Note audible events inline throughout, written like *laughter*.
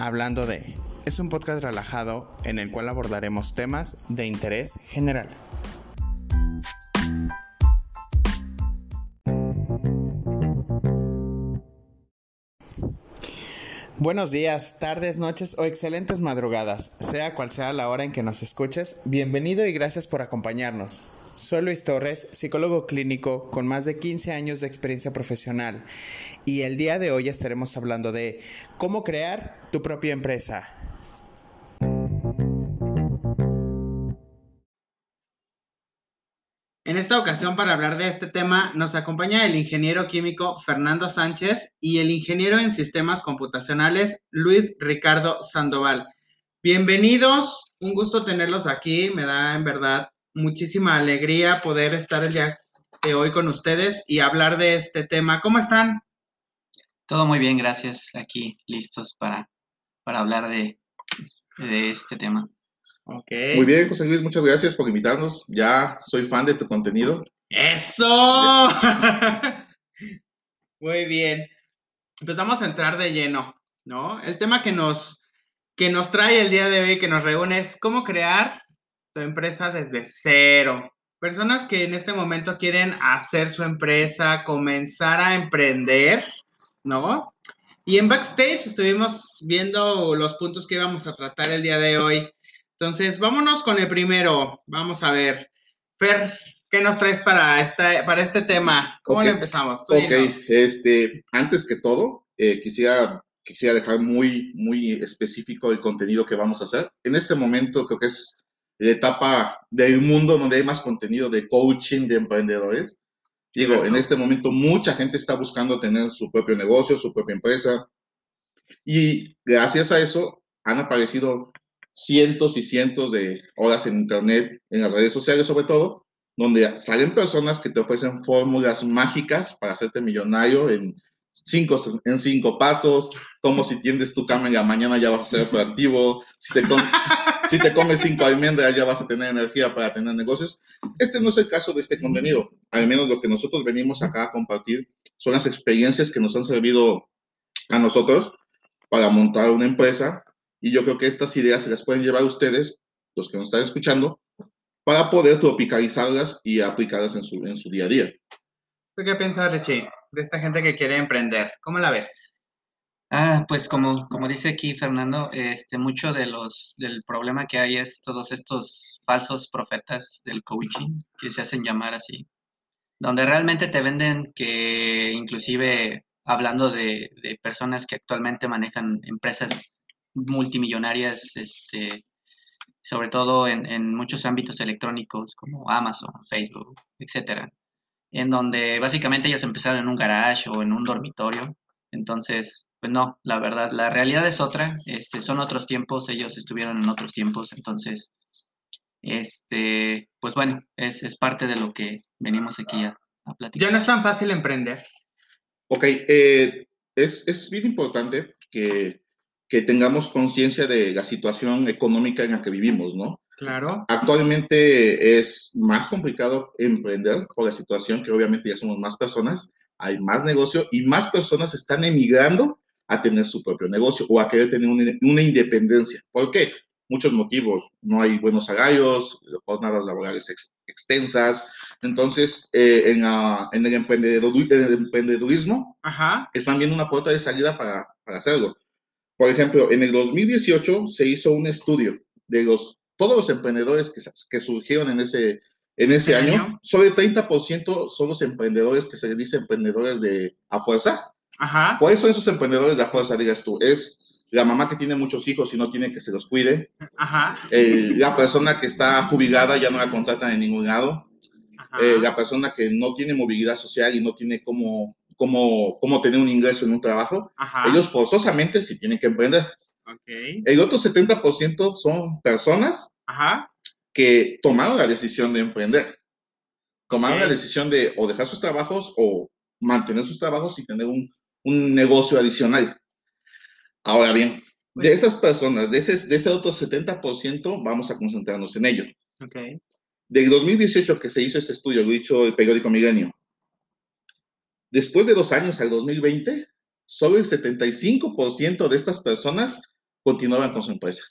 Hablando de es un podcast relajado en el cual abordaremos temas de interés general. Buenos días, tardes, noches o excelentes madrugadas, sea cual sea la hora en que nos escuches, bienvenido y gracias por acompañarnos. Soy Luis Torres, psicólogo clínico con más de 15 años de experiencia profesional y el día de hoy estaremos hablando de cómo crear tu propia empresa. En esta ocasión, para hablar de este tema, nos acompaña el ingeniero químico Fernando Sánchez y el ingeniero en sistemas computacionales Luis Ricardo Sandoval. Bienvenidos, un gusto tenerlos aquí, me da en verdad muchísima alegría poder estar el día de hoy con ustedes y hablar de este tema. ¿Cómo están? Todo muy bien, gracias. Aquí listos para, para hablar de, de este tema. Muy bien, José Luis, muchas gracias por invitarnos. Ya soy fan de tu contenido. ¡Eso! *laughs* Muy bien. Pues vamos a entrar de lleno, ¿no? El tema que nos, que nos trae el día de hoy, que nos reúne, es cómo crear tu empresa desde cero. Personas que en este momento quieren hacer su empresa, comenzar a emprender, ¿no? Y en backstage estuvimos viendo los puntos que íbamos a tratar el día de hoy. Entonces, vámonos con el primero. Vamos a ver. Fer, ¿qué nos traes para, esta, para este tema? ¿Cómo le empezamos? ok, este, antes que todo, eh, quisiera, quisiera dejar muy, muy específico el contenido que vamos a hacer. En este momento creo que es la etapa del mundo donde hay más contenido de coaching de emprendedores. Digo, en este momento mucha gente está buscando tener su propio negocio, su propia empresa. Y gracias a eso han aparecido cientos y cientos de horas en Internet, en las redes sociales sobre todo, donde salen personas que te ofrecen fórmulas mágicas para hacerte millonario en cinco, en cinco pasos, como si tiendes tu la mañana ya vas a ser proactivo, si te, si te comes cinco almendras ya vas a tener energía para tener negocios. Este no es el caso de este contenido, al menos lo que nosotros venimos acá a compartir son las experiencias que nos han servido a nosotros para montar una empresa y yo creo que estas ideas se las pueden llevar ustedes, los que nos están escuchando, para poder tropicalizarlas y aplicarlas en su, en su día a día. ¿Tú qué piensas, Richie, de esta gente que quiere emprender? ¿Cómo la ves? Ah, pues como, como dice aquí Fernando, este, mucho de los, del problema que hay es todos estos falsos profetas del coaching, que se hacen llamar así, donde realmente te venden que inclusive hablando de, de personas que actualmente manejan empresas multimillonarias, este, sobre todo en, muchos ámbitos electrónicos como Amazon, Facebook, etcétera, en donde básicamente ellos empezaron en un garage o en un dormitorio. Entonces, pues no, la verdad, la realidad es otra, este, son otros tiempos, ellos estuvieron en otros tiempos, entonces, este, pues bueno, es, es parte de lo que venimos aquí a, a, platicar. Ya no es tan fácil emprender. Ok, eh, es, es bien importante que que tengamos conciencia de la situación económica en la que vivimos, ¿no? Claro. Actualmente es más complicado emprender por la situación que obviamente ya somos más personas, hay más negocio y más personas están emigrando a tener su propio negocio o a querer tener una, independencia. ¿Por qué? Muchos motivos. No hay buenos salarios, jornadas laborales extensas. Entonces, eh, en, en, el emprendedurismo, están viendo una puerta de salida para, para hacerlo. Por ejemplo, en el 2018 se hizo un estudio de los, todos los emprendedores que, que surgieron en ese, en ese año, sobre el 30% son los emprendedores que se les dice emprendedores de a fuerza. Ajá. ¿Cuáles son esos emprendedores de a fuerza, digas tú? Es la mamá que tiene muchos hijos y no tiene que se los cuide. Ajá. la persona que está jubilada ya no la contratan en ningún lado. Eh, la persona que no tiene movilidad social y no tiene cómo cómo, tener un ingreso en un trabajo, ellos forzosamente sí tienen que emprender. El otro 70% son personas que tomaron la decisión de emprender. Tomaron la decisión de o dejar sus trabajos o mantener sus trabajos y tener un, negocio adicional. Ahora bien, de pues esas personas, de ese, de ese otro 70%, vamos a concentrarnos en ello. Okay. Del 2018 que se hizo este estudio, lo dicho el periódico Milenio, Después de dos años, al 2020, solo el 75% de estas personas continuaban con su empresa.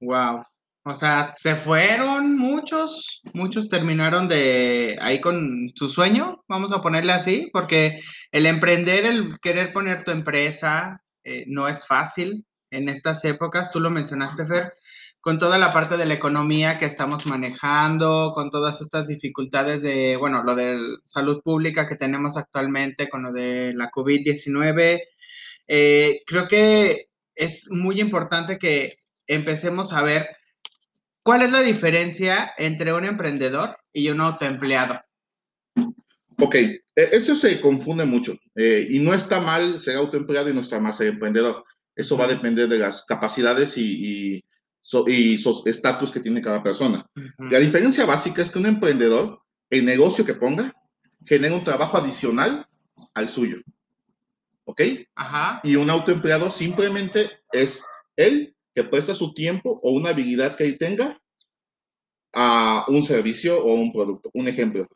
Wow. O sea, se fueron muchos, muchos terminaron de ahí con su sueño, vamos a ponerle así, porque el emprender, el querer poner tu empresa, eh, no es fácil en estas épocas. Tú lo mencionaste, Fer, con toda la parte de la economía que estamos manejando, con todas estas dificultades de, bueno, lo de salud pública que tenemos actualmente, con lo de la COVID-19. Eh, creo que es muy importante que empecemos a ver cuál es la diferencia entre un emprendedor y un autoempleado. Ok, e, eso se confunde mucho eh, y no está mal ser autoempleado y no está mal ser emprendedor. Eso va a depender de las capacidades y, y, estatus que tiene cada persona. La diferencia básica es que un emprendedor, el negocio que ponga, genera un trabajo adicional al suyo. ¿Ok? Ajá. Y un autoempleado simplemente es él que presta su tiempo o una habilidad que él tenga a un servicio o un producto. Un ejemplo,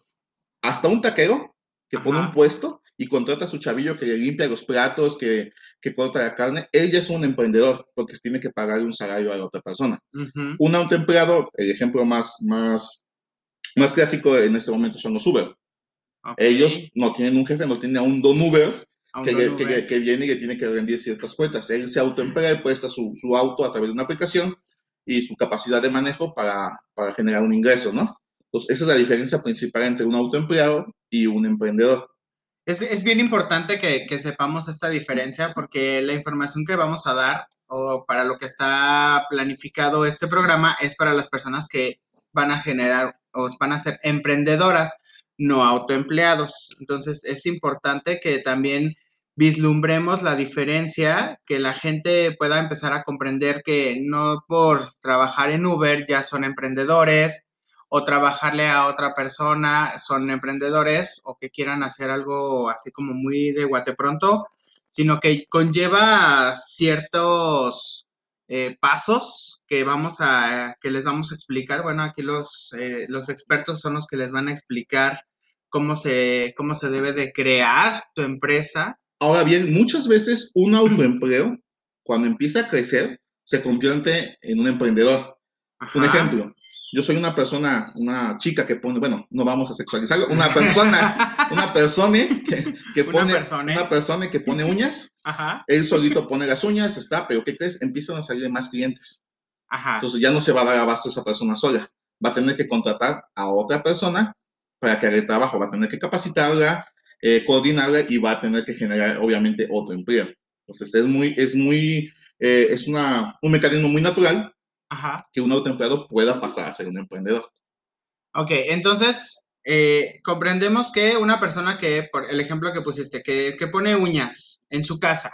hasta un taquero que pone un puesto y contrata a su chavillo que le limpia los platos, que, que corta la carne, él ya es un emprendedor porque tiene que pagar un salario a la otra persona. Un autoempleado, el ejemplo más, más, más clásico en este momento son los Uber. Ellos no tienen un jefe, no tienen a un don Uber que, que, que, viene y que tiene que rendir ciertas cuentas. Él se autoemplea y presta su, su, auto a través de una aplicación y su capacidad de manejo para, para generar un ingreso, ¿no? Entonces, esa es la diferencia principal entre un autoempleado y un emprendedor. Es, es bien importante que, que, sepamos esta diferencia porque la información que vamos a dar o para lo que está planificado este programa es para las personas que van a generar o van a ser emprendedoras, no autoempleados. Entonces, es importante que también vislumbremos la diferencia, que la gente pueda empezar a comprender que no por trabajar en Uber ya son emprendedores o trabajarle a otra persona son emprendedores o que quieran hacer algo así como muy de guate pronto, sino que conlleva ciertos eh, pasos que vamos a, que les vamos a explicar. Bueno, aquí los, eh, los expertos son los que les van a explicar cómo se, cómo se debe de crear tu empresa Ahora bien, muchas veces un *clears throat* autoempleo, cuando empieza a crecer, se convierte en un emprendedor. Un ejemplo, yo soy una persona, una chica que pone, bueno, no vamos a sexualizarlo, una persona, *laughs* una persona que, pone, una persona. que pone uñas, Ajá. él solito pone las uñas, está, pero ¿qué crees? Empiezan a salir más clientes. Ajá. Entonces ya no se va a dar abasto esa persona sola, va a tener que contratar a otra persona para que haga el trabajo, va a tener que capacitarla, eh, coordinarla y va a tener que generar, obviamente, otro empleo. Entonces, es muy, es muy, eh, es una, un mecanismo muy natural que un autoempleado pueda pasar a ser un emprendedor. Ok, entonces, eh, comprendemos que una persona que, por el ejemplo que pusiste, que, que pone uñas en su casa,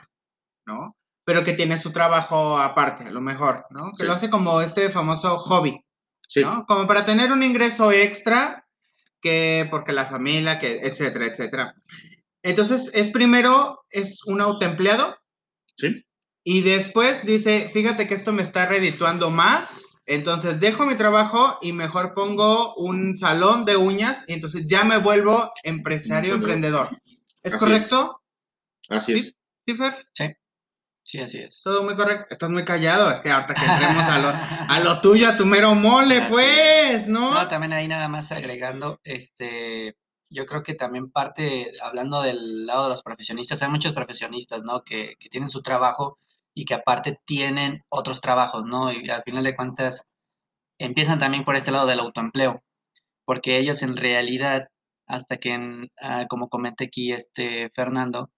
¿no? Pero que tiene su trabajo aparte, a lo mejor, ¿no? Que lo hace como este famoso hobby, sí. ¿no? Como para tener un ingreso extra que porque la familia, que etcétera, etcétera. Entonces, es primero, es un autoempleado. Sí. Y después dice, fíjate que esto me está redituando más, entonces dejo mi trabajo y mejor pongo un salón de uñas y entonces ya me vuelvo empresario, emprendedor. ¿Es correcto? Así es. ¿Sí, Fer? Sí. Sí, así es. Todo muy correcto. Estás muy callado. Es que ahorita que entremos a lo, a lo tuyo, a tu mero mole, pues, ¿no? No, también ahí nada más agregando, este, yo creo que también parte, hablando del lado de los profesionistas, hay muchos profesionistas, ¿no? Que, que tienen su trabajo y que aparte tienen otros trabajos, ¿no? Y al final de cuentas empiezan también por este lado del autoempleo, porque ellos en realidad, hasta que, ah, como comenté aquí este Fernando,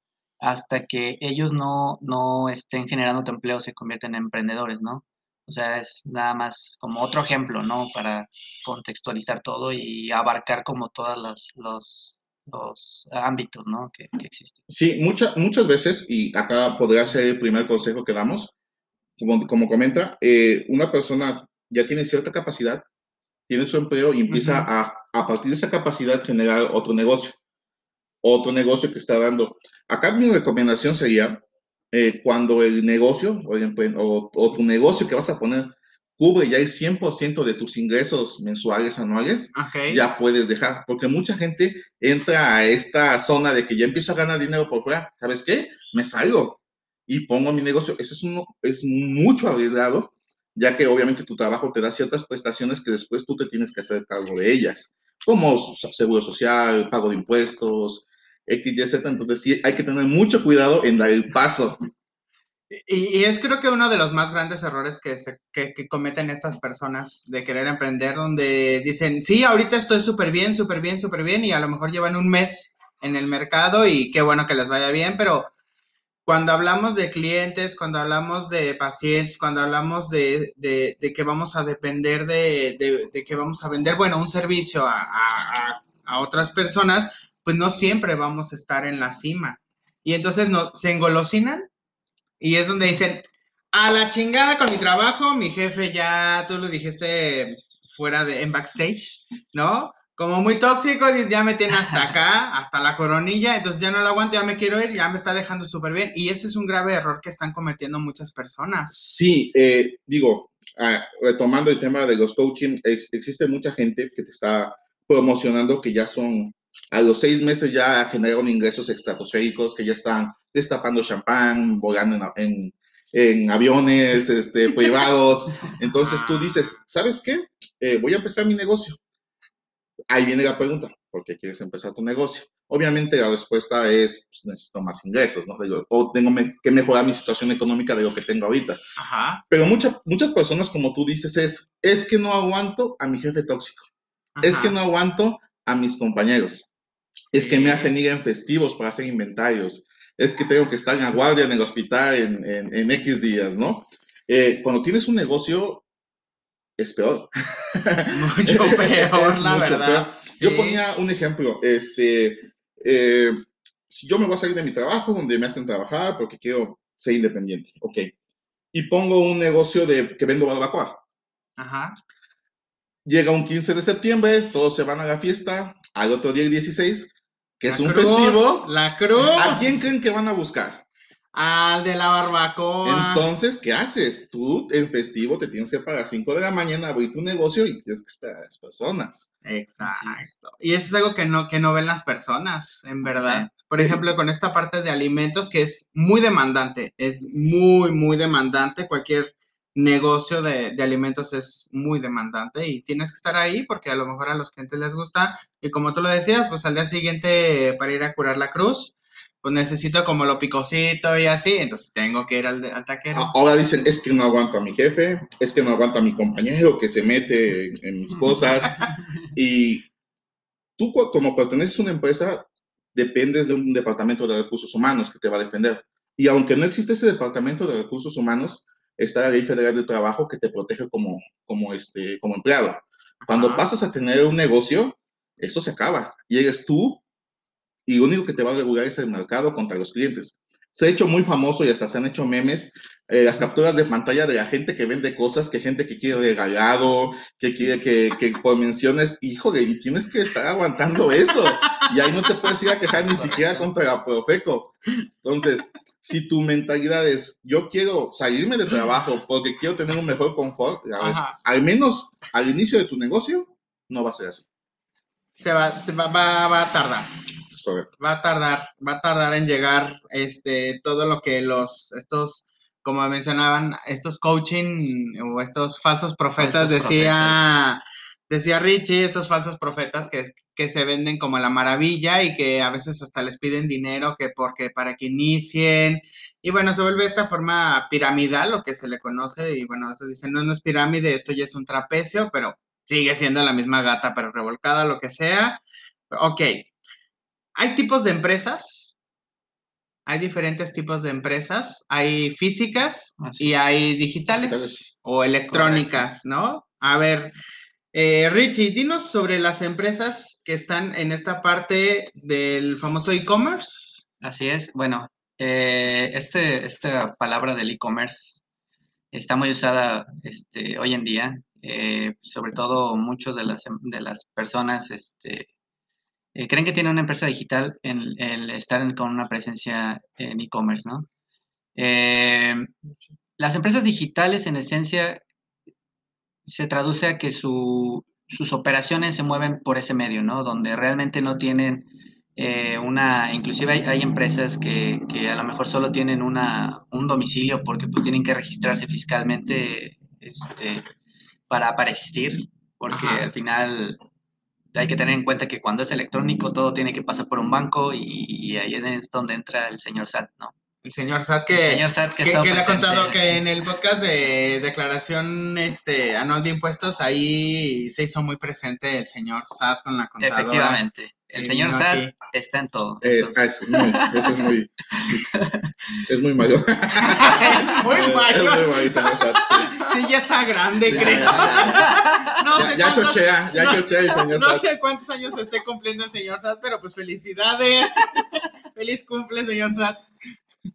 hasta que ellos no, no estén generando empleo, se convierten en emprendedores, ¿no? O sea, es nada más como otro ejemplo, ¿no? Para contextualizar todo y abarcar como todos los, los, los ámbitos, ¿no? Que, existen. Sí, muchas muchas veces, y acá podría ser el primer consejo que damos, como, como comenta, eh, una persona ya tiene cierta capacidad, tiene su empleo y empieza a, a partir de esa capacidad, generar otro negocio otro negocio que está dando. Acá mi recomendación sería eh, cuando el negocio o, o, tu negocio que vas a poner cubre ya el 100% de tus ingresos mensuales, anuales, ya puedes dejar, porque mucha gente entra a esta zona de que ya empiezo a ganar dinero por fuera, ¿sabes qué? Me salgo. y pongo mi negocio. Eso es, uno, es mucho arriesgado, ya que obviamente tu trabajo te da ciertas prestaciones que después tú te tienes que hacer cargo de ellas, como seguro social, pago de impuestos, X. Entonces sí hay que tener mucho cuidado en dar el paso. Y, es creo que uno de los más grandes errores que, se, que, cometen estas personas de querer emprender, donde dicen, sí, ahorita estoy súper bien, súper bien, súper bien, y a lo mejor llevan un mes en el mercado y qué bueno que les vaya bien, pero cuando hablamos de clientes, cuando hablamos de pacientes, cuando hablamos de, de, que vamos a depender de, de, que vamos a vender, bueno, un servicio a, a, a, otras personas, pues no siempre vamos a estar en la cima. Y entonces no, se engolosinan y es donde dicen, a la chingada con mi trabajo, mi jefe ya, tú lo dijiste fuera de, en backstage, ¿no? como muy tóxico, ya me tiene hasta acá, *laughs* hasta la coronilla, entonces ya no lo aguanto, ya me quiero ir, ya me está dejando súper bien. Y ese es un grave error que están cometiendo muchas personas. Sí, eh, digo, ah, retomando el tema de los coaching, existe mucha gente que te está promocionando que ya son, a los seis meses ya generaron ingresos estratosféricos, que ya están destapando champán, volando en, en, aviones este, *laughs* privados. Entonces tú dices, ¿sabes qué? Eh, voy a empezar mi negocio ahí viene la pregunta, ¿por qué quieres empezar tu negocio? Obviamente la respuesta es, pues, necesito más ingresos, ¿no? o tengo que mejorar mi situación económica de lo que tengo ahorita. Ajá. Pero muchas muchas personas, como tú dices, es, es que no aguanto a mi jefe tóxico. Es que no aguanto a mis compañeros. Es que me hacen ir en festivos para hacer inventarios. Es que tengo que estar en la guardia en el hospital en, en, X días, ¿no? Eh, cuando tienes un negocio, es peor. *laughs* *laughs* Mucho peor, la verdad. Yo ponía un ejemplo, este, eh, si yo me voy a salir de mi trabajo, donde me hacen trabajar porque quiero ser independiente, ok, y pongo un negocio de que vendo barbacoa. Ajá. Llega un 15 de septiembre, todos se van a la fiesta, al otro día el 16, que es un festivo. La cruz. ¿A quién creen que van a buscar? Al de la barbacoa. Entonces, ¿qué haces? Tú en festivo te tienes que pagar a las 5 de la mañana abrir tu negocio y tienes que esperar a las personas. Exacto. Y eso es algo que no, que no ven las personas, en verdad. Por ejemplo, con esta parte de alimentos que es muy demandante, es muy, muy demandante. Cualquier negocio de, de, alimentos es muy demandante y tienes que estar ahí porque a lo mejor a los clientes les gusta. Y como tú lo decías, pues al día siguiente para ir a curar la cruz pues necesito como lo picosito y así, entonces tengo que ir al, al taquero. Ahora dicen, es que no aguanto a mi jefe, es que no aguanto a mi compañero que se mete en, mis cosas. *laughs* y tú como perteneces a una empresa, dependes de un departamento de recursos humanos que te va a defender. Y aunque no existe ese departamento de recursos humanos, está la ley federal de trabajo que te protege como, como, este, como empleado. Cuando pasas a tener un negocio, eso se acaba. Y eres tú y lo único que te va a regular es el mercado contra los clientes. Se ha hecho muy famoso y hasta se han hecho memes eh, las capturas de pantalla de la gente que vende cosas, que gente que quiere regalado, que quiere que, que por menciones, híjole, y tienes que estar aguantando eso. Y ahí no te puedes ir a quejar ni siquiera contra la Profeco. Entonces, si tu mentalidad es, yo quiero salirme de trabajo porque quiero tener un mejor confort, al menos al inicio de tu negocio, no va a ser así. Se va, se va, va, va a tardar. Va a tardar, va a tardar en llegar este todo lo que los estos como mencionaban, estos coaching o estos falsos profetas decía decía Richie, estos falsos profetas que, que se venden como la maravilla y que a veces hasta les piden dinero que porque para que inicien. Y bueno, se vuelve esta forma piramidal lo que se le conoce y bueno, eso dicen, no, no es pirámide, esto ya es un trapecio, pero sigue siendo la misma gata pero revolcada, lo que sea. Ok, hay tipos de empresas, hay diferentes tipos de empresas, hay físicas y hay digitales o electrónicas, ¿no? A ver, eh, Richie, dinos sobre las empresas que están en esta parte del famoso e-commerce. Así es, bueno, eh, este, esta palabra del e-commerce está muy usada este, hoy en día, eh, sobre todo muchas de las, de las personas este, eh, creen que tiene una empresa digital en el estar con una presencia en e-commerce, ¿no? Las empresas digitales, en esencia, se traduce a que sus operaciones se mueven por ese medio, ¿no? Donde realmente no tienen eh, una, inclusive hay, hay empresas que, que, a lo mejor solo tienen una, un domicilio porque pues tienen que registrarse fiscalmente este, para, para existir, porque Ajá. al final hay que tener en cuenta que cuando es electrónico todo tiene que pasar por un banco y, y ahí es donde entra el señor SAT, ¿no? El señor Sat El que, señor que, que, está que le ha contado que en el podcast de declaración este, anual de impuestos ahí se hizo muy presente el señor Sat con la contadora. Efectivamente, el Y señor aquí. está en todo. Es, entonces- ah, es muy, ese es muy, es muy mayor. *laughs* es muy Es mayor. muy mayor, señor Sat, sí. Ya está grande, Sí, creo. ya, *laughs* No ya, sé ya cuántos- chochea, ya no- chochea el señor No sé cuántos años esté cumpliendo el señor Sat, pero pues felicidades. *laughs* Feliz cumple, señor Sat.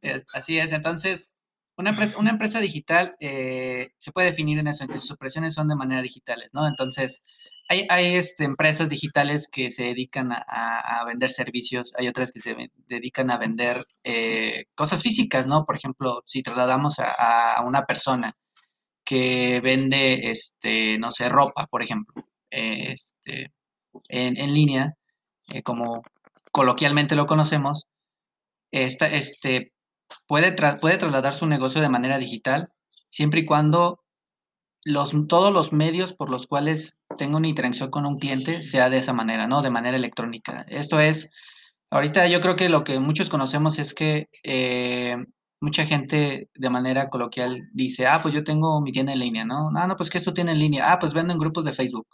Eh, Así es, entonces, una empresa, una empresa digital eh, se puede definir en eso, en que sus operaciones son de manera digitales, ¿no? Entonces, hay, hay este, empresas digitales que se dedican a, vender servicios, hay otras que se dedican a vender eh, cosas físicas, ¿no? Por ejemplo, si trasladamos a, una persona que vende, este, no sé, ropa, por ejemplo, este, en, en línea, como coloquialmente lo conocemos, esta, este, puede, tra- puede trasladar su negocio de manera digital siempre y cuando los, todos los medios por los cuales tenga una interacción con un cliente sea de esa manera, ¿no? De manera electrónica. Esto es, ahorita yo creo que lo que muchos conocemos es que eh, mucha gente de manera coloquial dice, ah, pues yo tengo mi tienda en línea, ¿no? Ah, no, pues que esto tiene en línea. Ah, pues vendo en grupos de Facebook.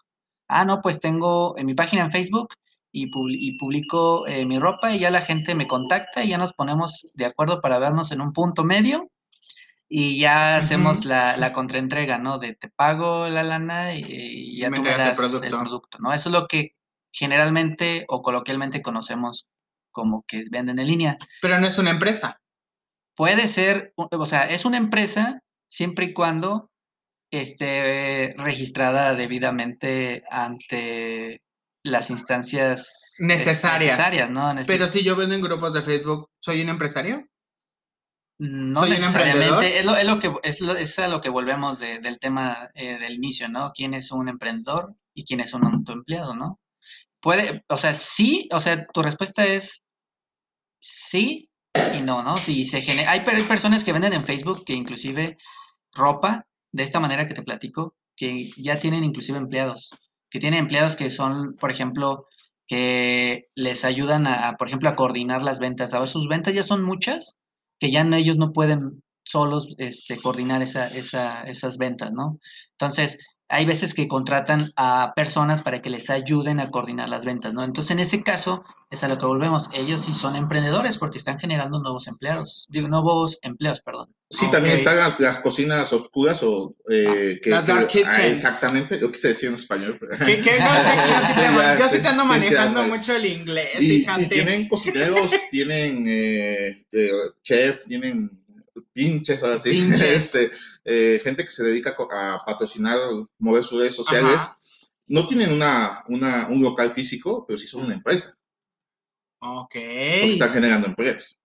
Ah, no, pues tengo en mi página en Facebook y, publi- y publico eh, mi ropa y ya la gente me contacta y ya nos ponemos de acuerdo para vernos en un punto medio y ya hacemos la, la contraentrega, ¿no? De te pago la lana y, y ya Me tú me el producto. ¿no? Eso es lo que generalmente o coloquialmente conocemos como que venden en línea. Pero no es una empresa. Puede ser, o sea, es una empresa siempre y cuando esté registrada debidamente ante las instancias es- Necesarias. necesarias, ¿no? Este- Pero si yo vendo en grupos de Facebook, ¿soy un empresario? no ¿soy un necesariamente, es, lo, es lo que es, lo- es a lo que volvemos de- del tema eh, del inicio, ¿no? ¿Quién es un emprendedor y quién es un autoempleado, ¿no? Puede, o sea, sí, o sea, tu respuesta es sí y no, ¿no? Si se genera, hay, hay personas que venden en Facebook que inclusive ropa, de esta manera que te platico, que ya tienen inclusive empleados, que tienen empleados que son, por ejemplo, que les ayudan a, a, por ejemplo, a coordinar las ventas. Ahora sus ventas ya son muchas, que ya no, ellos no pueden solos este, coordinar esa, esa, esas ventas, ¿no? Entonces, hay veces que contratan a personas para que les ayuden a coordinar las ventas, ¿no? Entonces, en ese caso, es a lo que volvemos. Ellos sí son emprendedores porque están generando nuevos empleados, digo, nuevos empleos, perdón. Sí, también están las, las cocinas oscuras o eh, que, Las dark ah, kitchen. exactamente, lo quise decir en español. pero- ¿Qué, qué? No, yo sí *laughs* Sí, te, ya, yo sí sí, te ando sí, manejando sí, mucho el inglés, Y, y fíjate. tienen cocineros, *laughs* tienen eh, eh, chef, tienen pinches, ahora sí, Pinches. *laughs* este, eh, gente que se dedica a patrocinar, mover sus redes sociales. Ajá. No tienen una, una, un local físico, pero sí son una empresa, Ok. porque están generando empleos.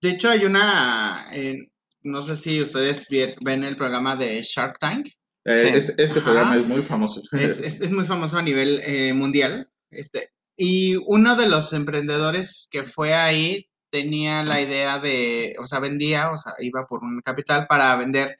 De hecho, hay una, eh, no sé si ustedes ven el programa de Shark Tank. Eh, Sí. es- Ajá. programa es muy famoso. *laughs* Es, es- es muy famoso a nivel eh, mundial. Este, y uno de los emprendedores que fue ahí tenía la idea de, o sea, vendía, o sea, iba por un capital para vender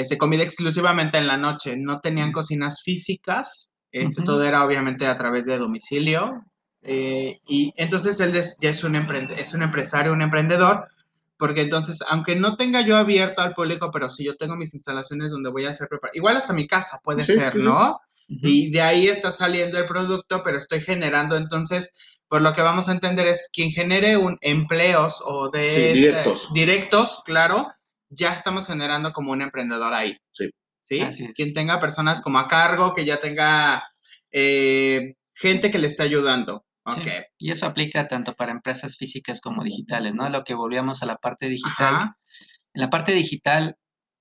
este, comida exclusivamente en la noche. No tenían cocinas físicas. Este, Ujú. Todo era obviamente a través de domicilio. eh, y entonces él ya es un, es un empresario, un emprendedor, porque entonces, aunque no tenga yo abierto al público, pero si yo tengo mis instalaciones donde voy a hacer preparación, igual hasta mi casa puede Sí, ser, sí. ¿no? Ujú. Y de ahí está saliendo el producto, pero estoy generando, entonces, por lo que vamos a entender es quien genere un empleos o de Sí, este- directos. directos, claro, ya estamos generando como un emprendedor ahí. Sí. ¿Sí? Quien tenga personas como a cargo, que ya tenga eh, gente que le está ayudando. Sí. Y eso aplica tanto para empresas físicas como digitales, ¿no? Lo que volvíamos a la parte digital. Ajá. En la parte digital,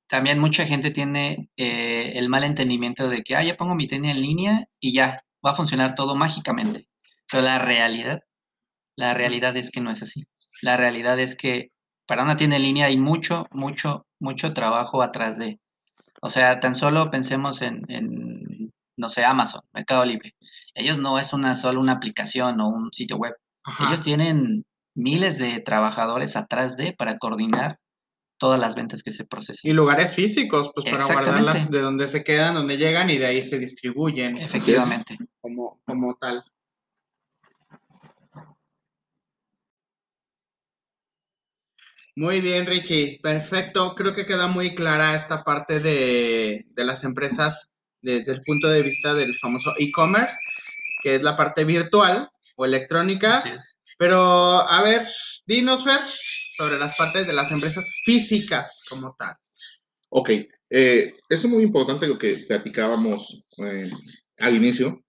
también mucha gente tiene eh, el mal entendimiento de que, ah, ya pongo mi tienda en línea y ya, va a funcionar todo mágicamente. Pero la realidad, la realidad es que no es así. La realidad es que para una tienda en línea hay mucho, mucho, mucho trabajo atrás de. O sea, tan solo pensemos en, en, no sé, Amazon, Mercado Libre. Ellos no es una solo una aplicación o un sitio web. Ajá. Ellos tienen miles de trabajadores atrás de para coordinar todas las ventas que se procesan. Y lugares físicos, pues para guardarlas de donde se quedan, donde llegan y de ahí se distribuyen Efectivamente. como, como tal. Muy bien, Richie. Perfecto. Creo que queda muy clara esta parte de, de las empresas desde el punto de vista del famoso e-commerce, que es la parte virtual o electrónica. Así es. Pero, a ver, dinos, Fer, sobre las partes de las empresas físicas como tal. Ok, eh, eso es muy importante lo que platicábamos eh, al inicio.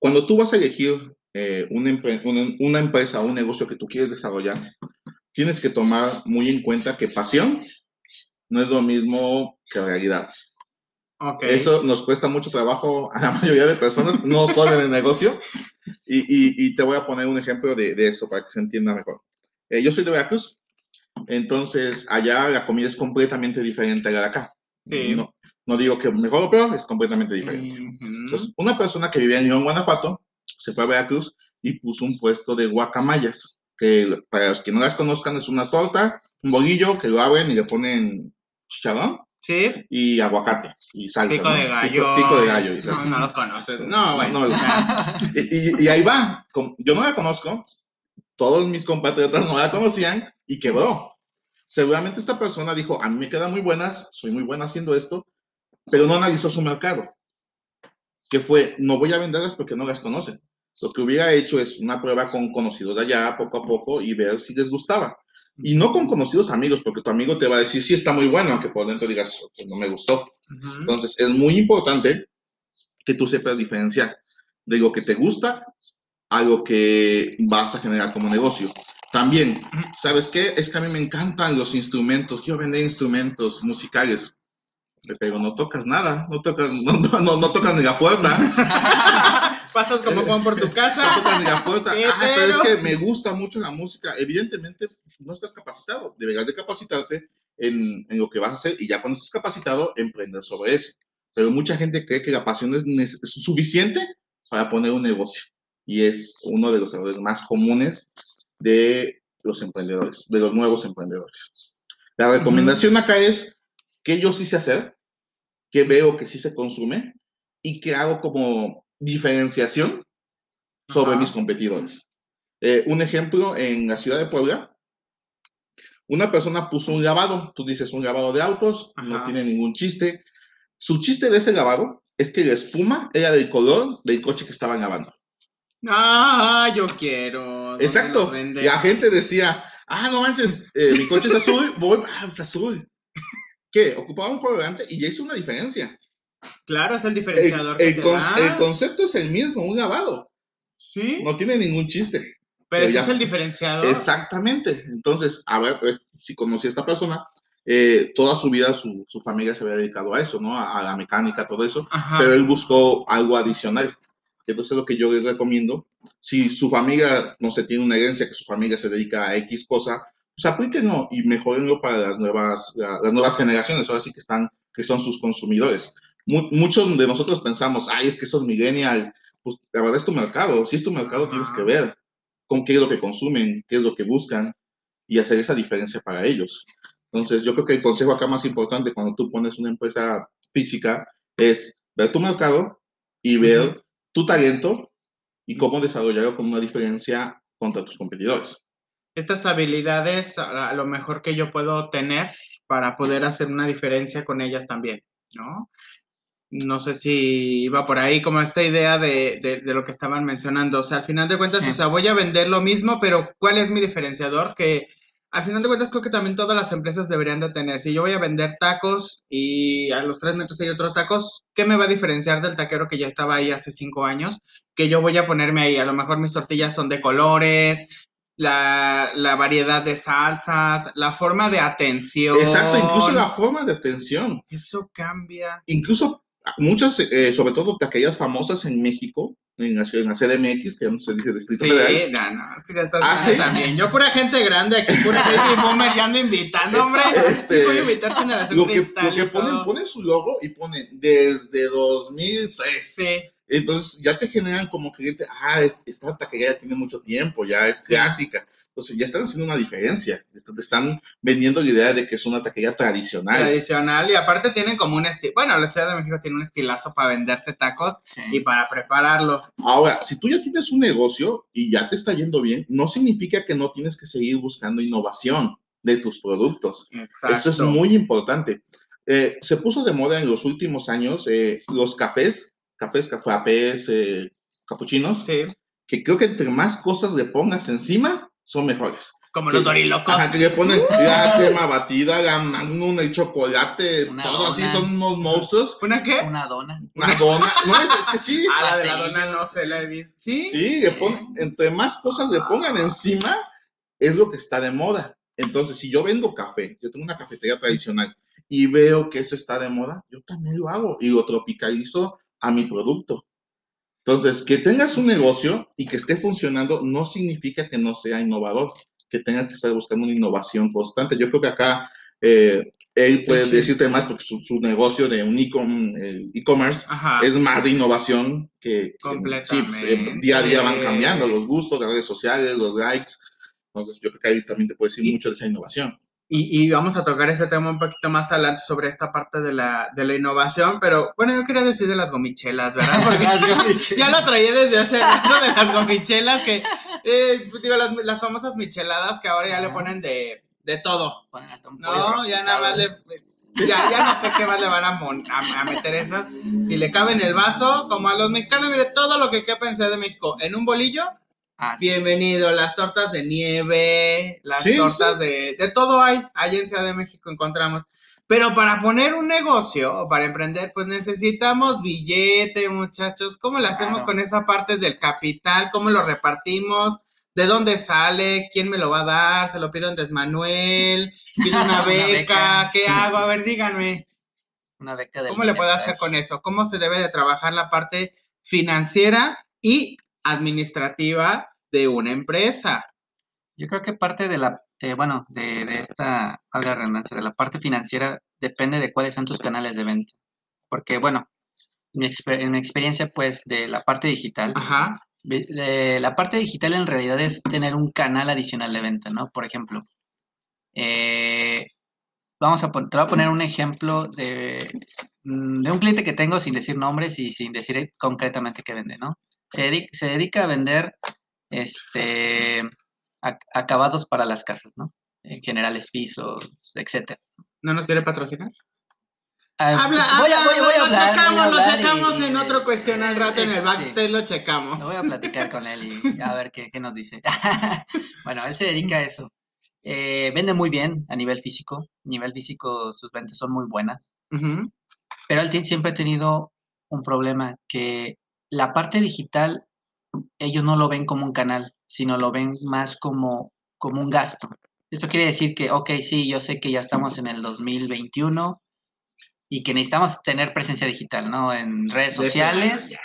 Cuando tú vas a elegir eh, una, empre- una- una empresa o un negocio que tú quieres desarrollar, tienes que tomar muy en cuenta que pasión no es lo mismo que realidad. Ok. Eso nos cuesta mucho trabajo a la *laughs* mayoría de personas, no solo en el negocio. Y, y- y te voy a poner un ejemplo de, de eso para que se entienda mejor. Eh, yo soy de Veracruz, entonces allá la comida es completamente diferente a la de acá. Sí. No, no digo que mejor o peor, es completamente diferente. Ujú. Entonces, una persona que vivía en León, Guanajuato, se fue a Veracruz y puso un puesto de guacamayas, que para los que no las conozcan es una torta, un bolillo que lo abren y le ponen chicharrón Sí, y aguacate y salsa. pico ¿no? de gallo. Pico, pico de gallo. y No, salsa. no los conoces. No, bueno. No gusta. Y, y- y ahí va. Yo no la conozco, todos mis compatriotas no la conocían y quebró. Seguramente esta persona dijo, a mí me quedan muy buenas, soy muy buena haciendo esto, pero no analizó su mercado. Que fue, no voy a venderlas porque no las conocen. Lo que hubiera hecho es una prueba con conocidos de allá, poco a poco, y ver si les gustaba. Y no con conocidos amigos, porque tu amigo te va a decir, sí, está muy bueno, aunque por dentro digas, "Pues no me gustó. Entonces, es muy importante que tú sepas diferenciar de lo que te gusta a lo que vas a generar como negocio. También, ¿sabes qué? Es que a mí me encantan los instrumentos, quiero vender instrumentos musicales, pero no tocas nada, no tocas, *laughs* no, no, no, no tocas ni la puerta, *laughs* Pasas como Juan por tu casa. *laughs* Ah, pero es que me gusta mucho la música. Evidentemente, no estás capacitado, deberás de capacitarte en, en lo que vas a hacer y ya cuando estés capacitado, emprender sobre eso. Pero mucha gente cree que la pasión es, es suficiente para poner un negocio. Y es uno de los errores más comunes de los emprendedores, de los nuevos emprendedores. La recomendación acá es que yo sí sé hacer, que veo que sí se consume y que hago como diferenciación sobre Ajá. mis competidores. Eh, un ejemplo, en la ciudad de Puebla, una persona puso un lavado, tú dices un lavado de autos, no tiene ningún chiste. Su chiste de ese lavado es que la espuma era del color del coche que estaban lavando. Ah, yo quiero. ¿Dónde Exacto. La gente decía, ah, no manches, eh, mi coche es azul, *laughs* voy, ah, es azul. ¿Qué? Ocupaba un colorante y ya hizo una diferencia. Claro, es el El, diferenciador que el te con- da. el concepto es el mismo, un lavado. Sí, No tiene ningún chiste. pero ese ya- es el diferenciador. Exactamente. Entonces, a ver, pues, si conocí a esta persona, eh, toda su vida su, su familia se había dedicado a eso, ¿no? A, a la mecánica, todo eso, Ajá. pero él buscó algo adicional. Entonces, lo que yo les recomiendo, si su familia, no sé, tiene una herencia que su familia se dedica a X cosa, pues aplíquenlo y mejorenlo para las nuevas, la- las nuevas generaciones, ahora sí que están, que son sus consumidores. Mu- muchos de nosotros pensamos, ay, es que esos millennial, pues la verdad es tu mercado, si es tu mercado tienes que ver con qué es lo que consumen, qué es lo que buscan y hacer esa diferencia para ellos. Entonces, yo creo que el consejo acá más importante cuando tú pones una empresa física es ver tu mercado y ver tu talento y cómo desarrollarlo con una diferencia contra tus competidores. Estas habilidades, a lo mejor que yo puedo tener para poder hacer una diferencia con ellas también, ¿no? No sé si iba por ahí como esta idea de, de- de lo que estaban mencionando. O sea, al final de cuentas, Sí. o sea, voy a vender lo mismo, pero ¿cuál es mi diferenciador? Que al final de cuentas creo que también todas las empresas deberían de tener. Si yo voy a vender tacos y a los tres metros hay otros tacos, ¿qué me va a diferenciar del taquero que ya estaba ahí hace cinco años? Que yo voy a ponerme ahí. A lo mejor mis tortillas son de colores, la, la variedad de salsas, la forma de atención. Exacto, incluso la forma de atención. Eso cambia. Incluso muchas, eh, sobre todo de aquellas famosas en México, en la, en la CDMX, que ya no se dice Distrito Sí, Federal, no, no, es que ya estás Ah, también. Yo pura gente grande aquí, pura baby boomer, ya ando invitando, hombre. *laughs* Este, Voy a invitar generación lo que, cristal lo que ponen, ponen su logo y ponen desde 2006. Sí, Entonces ya te generan como cliente, ah, es- esta taquería ya tiene mucho tiempo, ya es clásica. Entonces ya están haciendo una diferencia. Te están vendiendo la idea de que es una taquería tradicional. Tradicional y aparte tienen como un estilo, bueno, la Ciudad de México tiene un estilazo para venderte tacos Sí. y para prepararlos. Ahora, si tú ya tienes un negocio y ya te está yendo bien, no significa que no tienes que seguir buscando innovación de tus productos. Exacto. Eso es muy importante. Eh, se puso de moda en los últimos años eh, los cafés, cafés, cafés, eh, capuchinos, Sí, que creo que entre más cosas le pongas encima, son mejores. como Que- los dorilocos. Ajá, que le ponen *laughs* la crema batida, la magnum, el chocolate, Una todo así, son unos monstruos. ¿Una qué? Una dona. Una dona. No, es, es que sí. *laughs* Ah, la de la dona no se la he visto. ¿Sí? Sí, le ponen, entre más cosas le pongan encima, es lo que está de moda. Entonces, si yo vendo café, yo tengo una cafetería tradicional y veo que eso está de moda, yo también lo hago y lo tropicalizo a mi producto. Entonces, que tengas un negocio y que esté funcionando no significa que no sea innovador, que tengas que estar buscando una innovación constante. Yo creo que acá eh, él puede Sí. decirte más porque su, su negocio de un el e-commerce Ajá. es más de innovación que, que- sí, eh, día a día van cambiando los gustos, las redes sociales, los likes. Entonces, yo creo que ahí también te puede decir mucho de esa innovación. Y, y vamos a tocar ese tema un poquito más adelante sobre esta parte de la, de la innovación, pero bueno, yo quería decir de las gomichelas, ¿verdad? *laughs* Porque Las gomichelas. ya lo traía desde hace rato de las gomichelas, que, eh, digo, las, las famosas micheladas que ahora ya le ponen de, de todo. Ponen hasta un pollo No, ya nada más le. Ya, ya no sé qué más le van a, mon- a, a meter esas. Si le cabe en el vaso, como a los mexicanos, mire, todo lo que quepa en Ciudad de México en un bolillo, Bienvenido. Las tortas de nieve, las Sí, tortas de. De todo hay. Allí en Ciudad de México encontramos. Pero para poner un negocio o para emprender, pues necesitamos billete, muchachos. ¿Cómo le hacemos Claro. con esa parte del capital? ¿Cómo lo repartimos? ¿De dónde sale? ¿Quién me lo va a dar? ¿Se lo pido a Andrés Manuel? ¿Pido una *laughs* Una beca? beca. ¿Qué hago? A ver, díganme. Una beca del ¿Cómo le puedo hacer con eso? ¿Cómo se debe de trabajar la parte financiera y administrativa de una empresa? Yo creo que parte de la, eh, bueno, de, de esta, valga redundancia, de la parte financiera depende de cuáles son tus canales de venta. Porque, bueno, en mi, exper- en mi experiencia, pues, de la parte digital, Ajá. de- la parte digital en realidad es tener un canal adicional de venta, ¿no? Por ejemplo, eh, vamos a, te voy a poner un ejemplo de, mm, de un cliente que tengo sin decir nombres y sin decir concretamente qué vende, ¿no? Se dedica, se dedica a vender este, ac- acabados para las casas, ¿no? En generales, pisos, etcétera. ¿No nos quiere patrocinar? Ah, Habla, voy a- habla, voy voy lo hablar, voy a checamos, lo hablar y- checamos y- en otro cuestión al rato en el Sí. backstage, lo checamos. Lo voy a platicar con él y a ver qué, qué nos dice. *laughs* bueno, él se dedica a eso. Eh, vende muy bien a nivel físico. A nivel físico sus ventas son muy buenas. Ujú. Pero él siempre ha tenido un problema que la parte digital ellos no lo ven como un canal, sino lo ven más como, como un gasto. Esto quiere decir que, ok, sí, yo sé que ya estamos en el 2021 y que necesitamos tener presencia digital, ¿no? En redes De sociales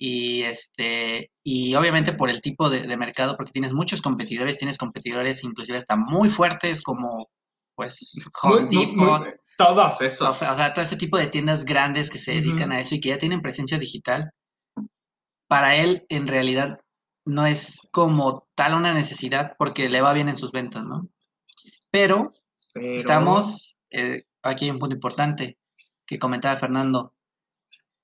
y este y obviamente por el tipo de, de mercado porque tienes muchos competidores tienes competidores inclusive hasta muy fuertes como pues Home Depot, todos o esos. sea, o sea, todo ese tipo de tiendas grandes que se dedican a eso y que ya tienen presencia digital para él en realidad no es como tal una necesidad porque le va bien en sus ventas no pero Pero- Estamos, eh, aquí hay un punto importante que comentaba Fernando.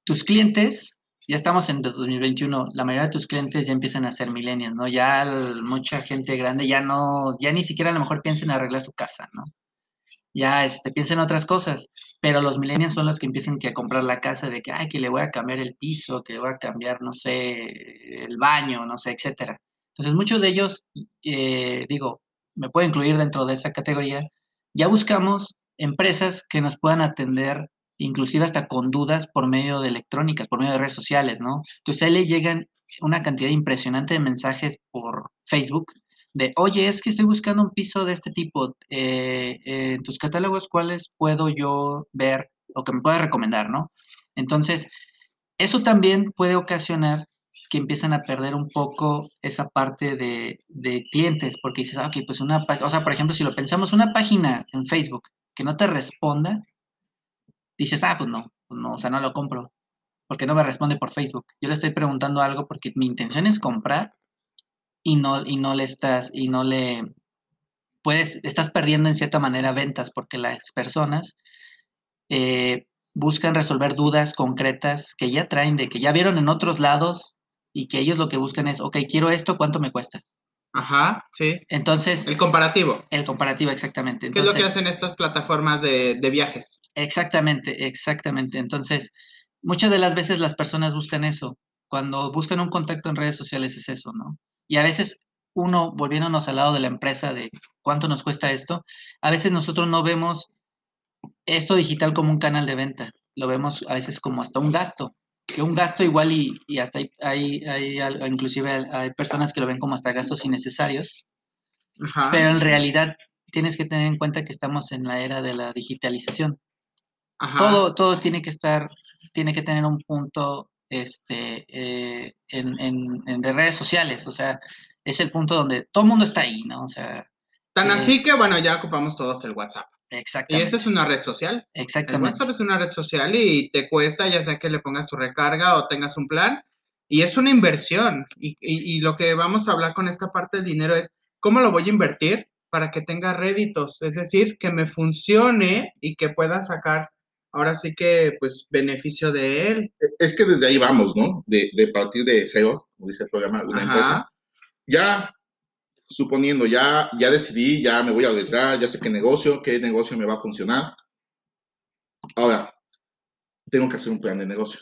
Tus clientes, ya estamos en 2021, la mayoría de tus clientes ya empiezan a ser millennials, ¿no? Ya el- mucha gente grande ya no, ya ni siquiera a lo mejor piensa en arreglar su casa, ¿no? Ya este, piensa en otras cosas, pero los millennials son los que empiezan que a comprar la casa de que, ay, que le voy a cambiar el piso, que le voy a cambiar, no sé, el baño, no sé, etcétera. Entonces, muchos de ellos, eh, digo, me puedo incluir dentro de esa categoría, ya buscamos empresas que nos puedan atender, inclusive hasta con dudas por medio de electrónicas, por medio de redes sociales, ¿no? Entonces a él le llegan una cantidad impresionante de mensajes por Facebook de, oye, es que estoy buscando un piso de este tipo, eh, eh, en tus catálogos, ¿cuáles puedo yo ver o que me puedas recomendar, ¿no? Entonces, eso también puede ocasionar que empiezan a perder un poco esa parte de, de clientes, porque dices, ah, ok, pues una página, o sea, por ejemplo, si lo pensamos, una página en Facebook que no te responda, dices, ah, pues no, pues no, o sea, no lo compro. porque no me responde por Facebook. Yo le estoy preguntando algo porque mi intención es comprar y no, y no le estás, y no le puedes, estás perdiendo en cierta manera ventas porque las personas eh, buscan resolver dudas concretas que ya traen, de que ya vieron en otros lados y que ellos lo que buscan es, ok, quiero esto, ¿cuánto me cuesta? Ajá, sí. Entonces, El comparativo. el comparativo exactamente. ¿Qué es lo que Entonces, hacen estas plataformas de, de viajes? Exactamente, exactamente. Entonces, muchas de las veces las personas buscan eso. Cuando buscan un contacto en redes sociales es eso, ¿no? Y a veces uno, volviéndonos al lado de la empresa de cuánto nos cuesta esto, a veces nosotros no vemos esto digital como un canal de venta. Lo vemos a veces como hasta un gasto. Que un gasto igual y, y hasta hay, hay, hay inclusive hay personas que lo ven como hasta gastos innecesarios. Ajá. Pero en realidad tienes que tener en cuenta que estamos en la era de la digitalización. Ajá. todo, todo tiene que estar, tiene que tener un punto este, eh, en, en- en de redes sociales, o sea, es el punto donde todo el mundo está ahí, ¿no? O sea, Tan eh, así que, bueno, ya ocupamos todos el WhatsApp. Y exactamente. esa es una red social. El exactamente. WhatsApp es una red social y te cuesta, ya sea que le pongas tu recarga o tengas un plan, y es una inversión. Y, y- y lo que vamos a hablar con esta parte del dinero es cómo lo voy a invertir para que tenga réditos, es decir, que me funcione y que pueda sacar ahora sí que, pues, beneficio de él. Es que desde ahí vamos, ¿no? De, de partir de cero, como dice el programa una Ajá. empresa. Ya, suponiendo, ya, ya decidí, ya me voy a arriesgar, ya sé qué negocio, qué negocio me va a funcionar. Ahora, tengo que hacer un plan de negocio.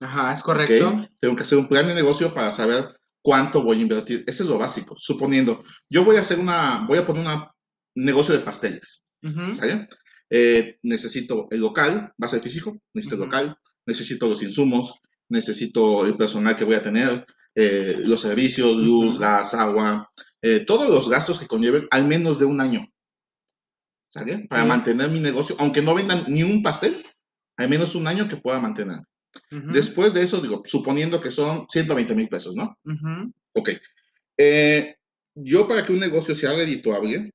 Ajá, es correcto. Tengo que hacer un plan de negocio para saber cuánto voy a invertir. Eso es lo básico. Suponiendo, yo voy a hacer una, voy a poner una- un negocio de pasteles. Ujú. ¿sale? Eh, necesito el local, va a ser físico, necesito el local, necesito los insumos, necesito el personal que voy a tener, eh, los servicios, luz, gas, agua, eh, todos los gastos que conlleven al menos de un año. ¿Sale? Para Sí. mantener mi negocio, aunque no vendan ni un pastel, al menos un año que pueda mantener. Ujú. Después de eso, digo, suponiendo que son 120 mil pesos, ¿no? Ujú. Ok. Eh, yo para que un negocio sea redituable,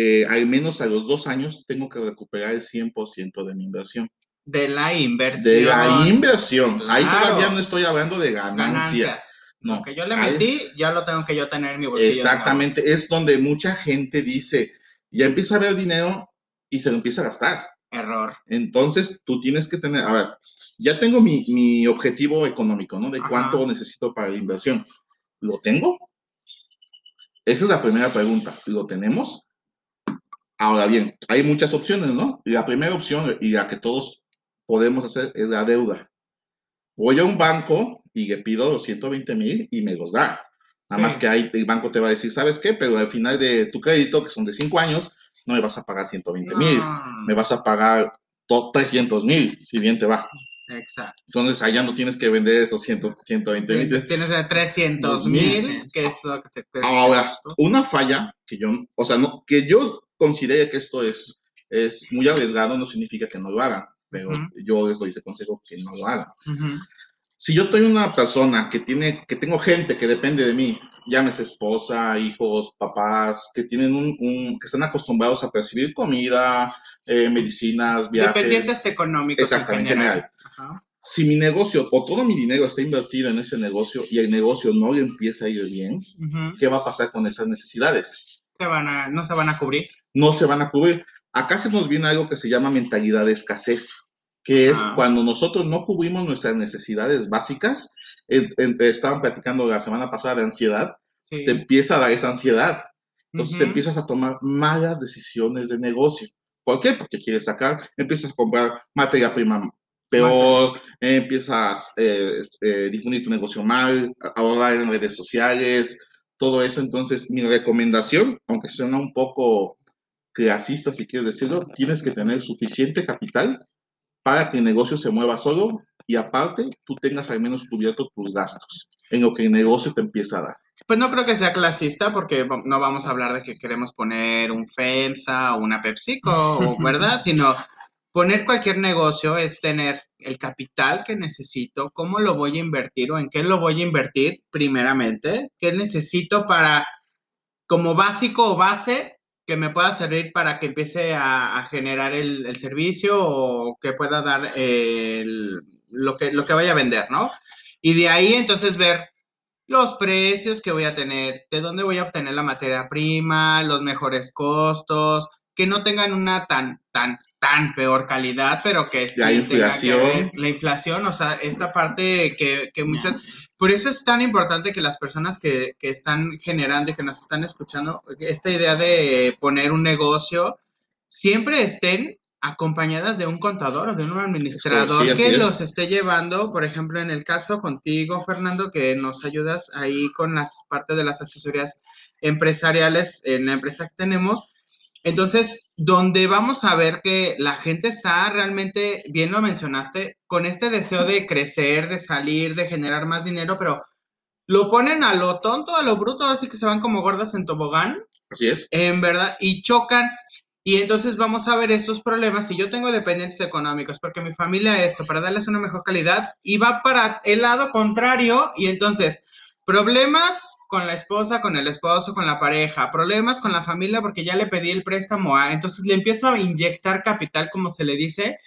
eh, al menos a los dos años tengo que recuperar el 100% de mi inversión. De la inversión. De la inversión. Ahí todavía no estoy hablando de ganancias. ganancias. No. Lo que yo le Ahí- metí, ya lo tengo que yo tener en mi bolsillo. Exactamente. Es donde mucha gente dice, ya empieza a ver dinero y se lo empieza a gastar. Error. Entonces, tú tienes que tener, a ver, ya tengo mi, mi objetivo económico, ¿no? De Ajá. cuánto necesito para la inversión. ¿Lo tengo? Esa es la primera pregunta. ¿Lo tenemos? Ahora bien, hay muchas opciones, ¿no? Y la primera opción y la que todos podemos hacer es la deuda. Voy a un banco y le pido los 120 mil y me los da. Nada Sí. más que ahí el banco te va a decir, ¿sabes qué? Pero al final de tu crédito, que son de 5 años, no me vas a pagar 120 mil, No. me vas a pagar to- 300 mil, si bien te va. Exacto. Entonces allá no tienes que vender esos 100, 120 mil. Tienes de 300 Sí, mil, que es lo que te que te Ahora, una falla que yo, o sea, no, que yo considere que esto es, es muy arriesgado no significa que no lo hagan, pero yo les doy ese consejo que no lo hagan. Ujú. Si yo soy una persona que tiene, que tengo gente que depende de mí, llámese esposa, hijos, papás, que tienen un, un- que están acostumbrados a percibir comida, eh, medicinas, viajes. Dependientes económicos en Exactamente, general. Ajá. Si mi negocio o todo mi dinero está invertido en ese negocio y el negocio no le empieza a ir bien, Ujú. ¿qué va a pasar con esas necesidades? Se van a, no se van a cubrir. No se van a cubrir. Acá se nos viene algo que se llama mentalidad de escasez, que es Ah. cuando nosotros no cubrimos nuestras necesidades básicas. eh, eh, estaban platicando la semana pasada de ansiedad, Sí. te empieza a dar esa ansiedad. Entonces empiezas a tomar malas decisiones de negocio. ¿Por qué? Porque quieres sacar, empiezas a comprar materia prima peor, eh, empiezas a difundir tu negocio mal, a hablar en redes sociales, todo eso. Entonces, mi recomendación, aunque suena un poco clasista, si quieres decirlo, tienes que tener suficiente capital para que el negocio se mueva solo y aparte tú tengas al menos cubierto tus gastos en lo que el negocio te empieza a dar. Pues no creo que sea clasista porque no vamos a hablar de que queremos poner un FEMSA o una PepsiCo, o- *laughs* ¿verdad? Sino poner cualquier negocio es tener el capital que necesito, cómo lo voy a invertir o en qué lo voy a invertir primeramente, qué necesito para, como básico o base, que me pueda servir para que empiece a, generar el, servicio o que pueda dar el, lo que, lo que vaya a vender, ¿no? Y de ahí entonces ver los precios que voy a tener, de dónde voy a obtener la materia prima, los mejores costos, que no tengan una tan, tan, tan peor calidad, pero que sí La tenga que inflación. ver- la inflación, o sea, esta parte que, que muchas... Por eso es tan importante que las personas que, que están generando y que nos están escuchando, esta idea de poner un negocio, siempre estén acompañadas de un contador o de un administrador Sí, que es. los esté llevando, por ejemplo, en el caso contigo, Fernando, que nos ayudas ahí con las partes de las asesorías empresariales en la empresa que tenemos. Entonces, donde vamos a ver que la gente está realmente, bien lo mencionaste, con este deseo de crecer, de salir, de generar más dinero, pero lo ponen a lo tonto, a lo bruto, así que se van como gordas en tobogán, Así es. en verdad, y chocan. Y entonces vamos a ver estos problemas. Si yo tengo dependientes económicos, porque mi familia esto, para darles una mejor calidad, y va para el lado contrario, y entonces problemas con la esposa, con el esposo, con la pareja, problemas con la familia porque ya le pedí el préstamo a, entonces le empiezo a inyectar capital, como se le dice,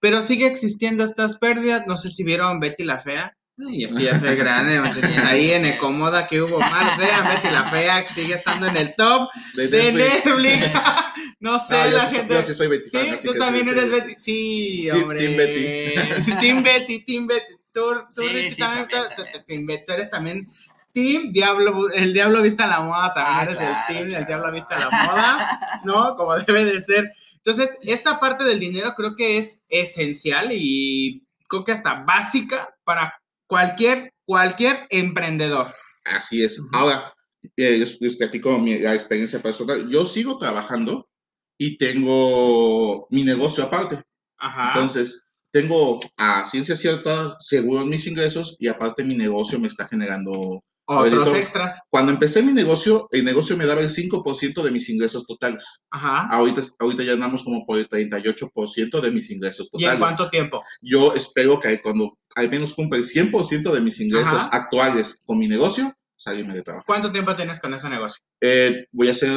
pero sigue existiendo estas pérdidas. No sé si vieron Betty la Fea. Y es que ya soy grande, ahí en. Ecomoda que hubo más. Vean Betty la Fea, que sigue estando en el top De de Netflix. Netflix. *laughs* no sé, Ah, yo la gente. yo sí soy Betty Sí, fan, tú también sí, eres sí, Betty. Sí, hombre. Team Betty. *laughs* Team Betty, Team Betty. Tú, tú Sí, Richie, sí, también, también, tú- también. tú- Team Betty, tú eres también Team Diablo, el Diablo Vista a la Moda, también Ah, eres claro, el Team claro. Diablo Vista a la Moda, ¿no? Como debe de ser. Entonces, esta parte del dinero creo que es esencial y creo que hasta básica para cualquier, cualquier emprendedor. Así es. Ahora, eh, les, les platico mi la experiencia personal. Yo sigo trabajando y tengo mi negocio aparte. Ajá. Entonces, tengo a ciencia cierta seguros mis ingresos y aparte mi negocio me está generando. Otros Ahorita- extras. Cuando empecé mi negocio, el negocio me daba el 5% de mis ingresos totales. Ajá. Ahorita, ahorita ya andamos como por el 38% de mis ingresos ¿Y totales. en cuánto tiempo? Yo espero que cuando al menos cumpla el 100% de mis ingresos Ajá. actuales con mi negocio, salirme de trabajo. ¿Cuánto tiempo tienes con ese negocio? Eh, voy a hacer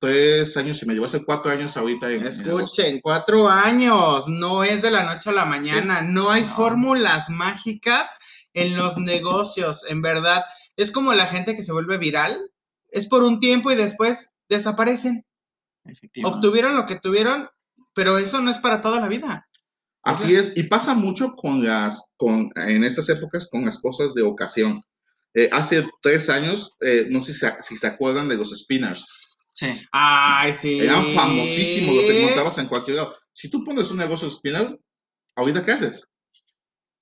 tres años y medio, voy a hacer cuatro años ahorita en, en. Escuchen, cuatro años, no es de la noche a la mañana, no hay No. fórmulas mágicas en los negocios, en verdad. Es como la gente que se vuelve viral, es por un tiempo y después desaparecen. Obtuvieron lo que tuvieron, pero eso no es para toda la vida. Así es, y pasa mucho con las, con, en estas épocas con las cosas de ocasión. Eh, hace tres años, eh, no sé si se, si se acuerdan de los spinners. Sí. Ay, sí. Eran famosísimos, los encontrabas en cualquier lado. Si tú pones un negocio de spinner, ¿ahorita qué haces?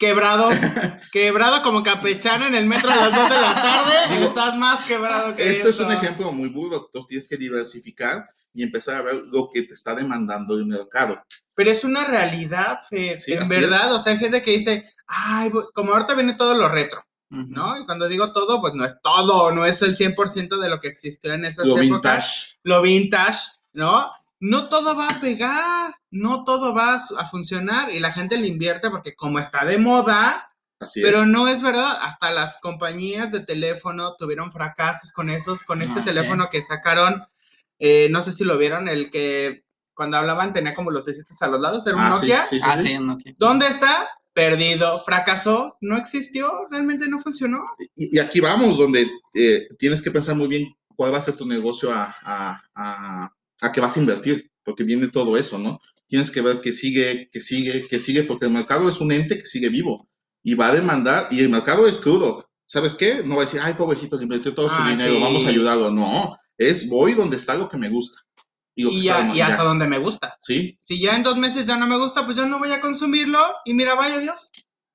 Quebrado, *laughs* quebrado como campechano en el metro a las 2 de la tarde, *laughs* Digo, estás más quebrado que Este es eso. un ejemplo muy burdo, entonces tienes que diversificar y empezar a ver lo que te está demandando el mercado. Pero es una realidad, Fer. Sí, en verdad, o sea, hay gente que dice, ay, como ahorita viene todo lo retro. ¿no? Y cuando digo todo, pues no es todo, no es el 100% de lo que existió en esas Lo épocas. vintage. Lo vintage, ¿no? No todo va a pegar, no todo va a, funcionar y la gente le invierte porque como está de moda, Así pero es. no es verdad. Hasta las compañías de teléfono tuvieron fracasos con esos, con este Ah, sí. teléfono que sacaron, eh, no sé si lo vieron, el que cuando hablaban tenía como los cesitos a los lados, era un Ah, Nokia. sí, sí, Ah, sí. sí, no, que- ¿Dónde está? Perdido, fracasó, no existió, realmente no funcionó. Y, y aquí vamos, donde eh, tienes que pensar muy bien cuál va a ser tu negocio a, a, a, a qué vas a invertir, porque viene todo eso, ¿no? Tienes que ver que sigue, que sigue, que sigue, porque el mercado es un ente que sigue vivo y va a demandar, y el mercado es crudo. ¿Sabes qué? No va a decir, ay, pobrecito, le invirtió todo su Ah, dinero, sí. vamos a ayudarlo. No, es voy donde está lo que me gusta. Y, que ya, y hasta donde me gusta. ¿Sí? Si ya en dos meses ya no me gusta, pues ya no voy a consumirlo y mira, vaya Dios.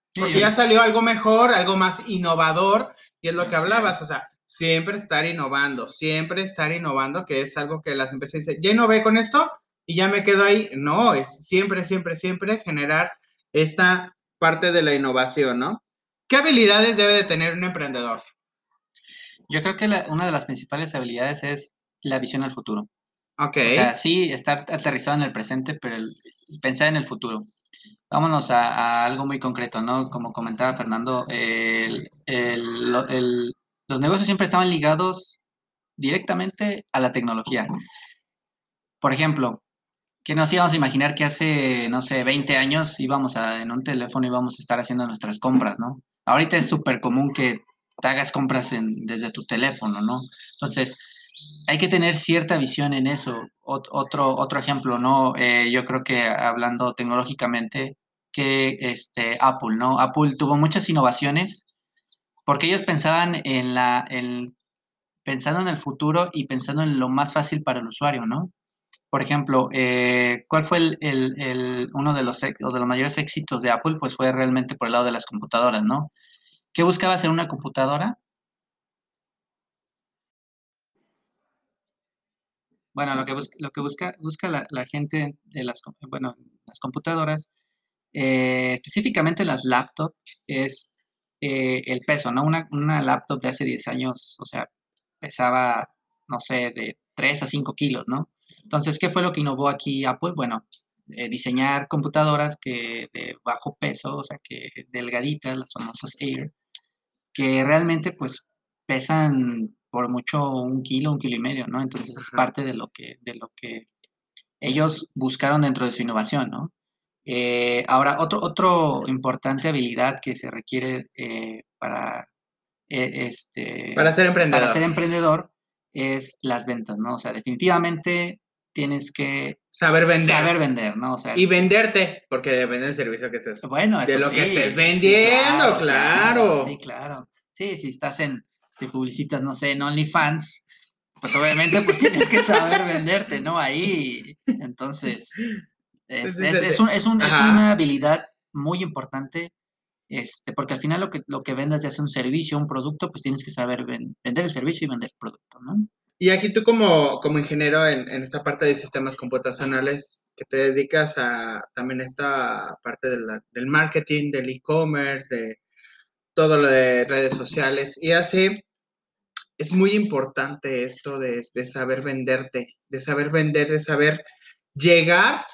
Sí, Porque ya salió algo mejor, algo más innovador, y es lo que hablabas, o sea, siempre estar innovando, siempre estar innovando, que es algo que las empresas dicen, ya innové con esto y ya me quedo ahí. No, es siempre, siempre, siempre generar esta parte de la innovación, ¿no? ¿Qué habilidades debe de tener un emprendedor? Yo creo que la- una de las principales habilidades es la visión al futuro. Ok. O sea, sí, estar aterrizado en el presente, pero el- pensar en el futuro. Vámonos a, a algo muy concreto, ¿no? Como comentaba Fernando, el- el- los negocios siempre estaban ligados directamente a la tecnología. Por ejemplo, que nos íbamos a imaginar que hace, no sé, 20 años íbamos a, en un teléfono íbamos a estar haciendo nuestras compras, ¿no? Ahorita es súper común que te hagas compras en, desde tu teléfono, ¿no? Entonces, hay que tener cierta visión en eso. otro, otro ejemplo, ¿no? Eh, yo creo que hablando tecnológicamente, que este, Apple, ¿no? Apple tuvo muchas innovaciones porque ellos pensaban en la, en, pensando en el futuro y pensando en lo más fácil para el usuario, ¿no? Por ejemplo, eh, ¿cuál fue el, uno de los, de los mayores éxitos de Apple? Pues fue realmente por el lado de las computadoras, ¿no? ¿Qué buscaba hacer una computadora? Bueno, lo que, busca, lo que busca, busca la, gente de las, bueno, las computadoras, eh, específicamente las laptops, es eh, el peso, ¿no? Una, una laptop de hace 10 años, o sea, pesaba, no sé, de 3 a 5 kilos, ¿no? Entonces, ¿qué fue lo que innovó aquí Apple? Bueno, eh, diseñar computadoras que de bajo peso, o sea, que delgaditas, las famosas Air, que realmente pues pesan por mucho un kilo, un kilo y medio, ¿no? Entonces es parte de lo que, de lo que ellos buscaron dentro de su innovación, ¿no? Eh, ahora, otro, otro importante habilidad que se requiere eh, para, este, para ser emprendedor. Para ser emprendedor es las ventas, ¿no? O sea, definitivamente tienes que saber vender. Saber vender, ¿no? O sea, y venderte, porque depende del servicio que estés. Bueno, de lo que estés vendiendo, claro, Sí, claro. Sí, si estás en, te publicitas, no sé, en OnlyFans, pues obviamente pues tienes que saber venderte, ¿no? Ahí, entonces, es, es, un, es, un, es una habilidad muy importante este, porque al final lo que, lo que vendas ya sea un servicio, un producto, pues tienes que saber vender el servicio y vender el producto, ¿no? Y aquí tú como, como ingeniero en, en, esta parte de sistemas computacionales, que te dedicas a también esta parte del marketing, del e-commerce, de todo lo de redes sociales, y así es muy importante esto de, de saber venderte, de saber vender, de saber llegar,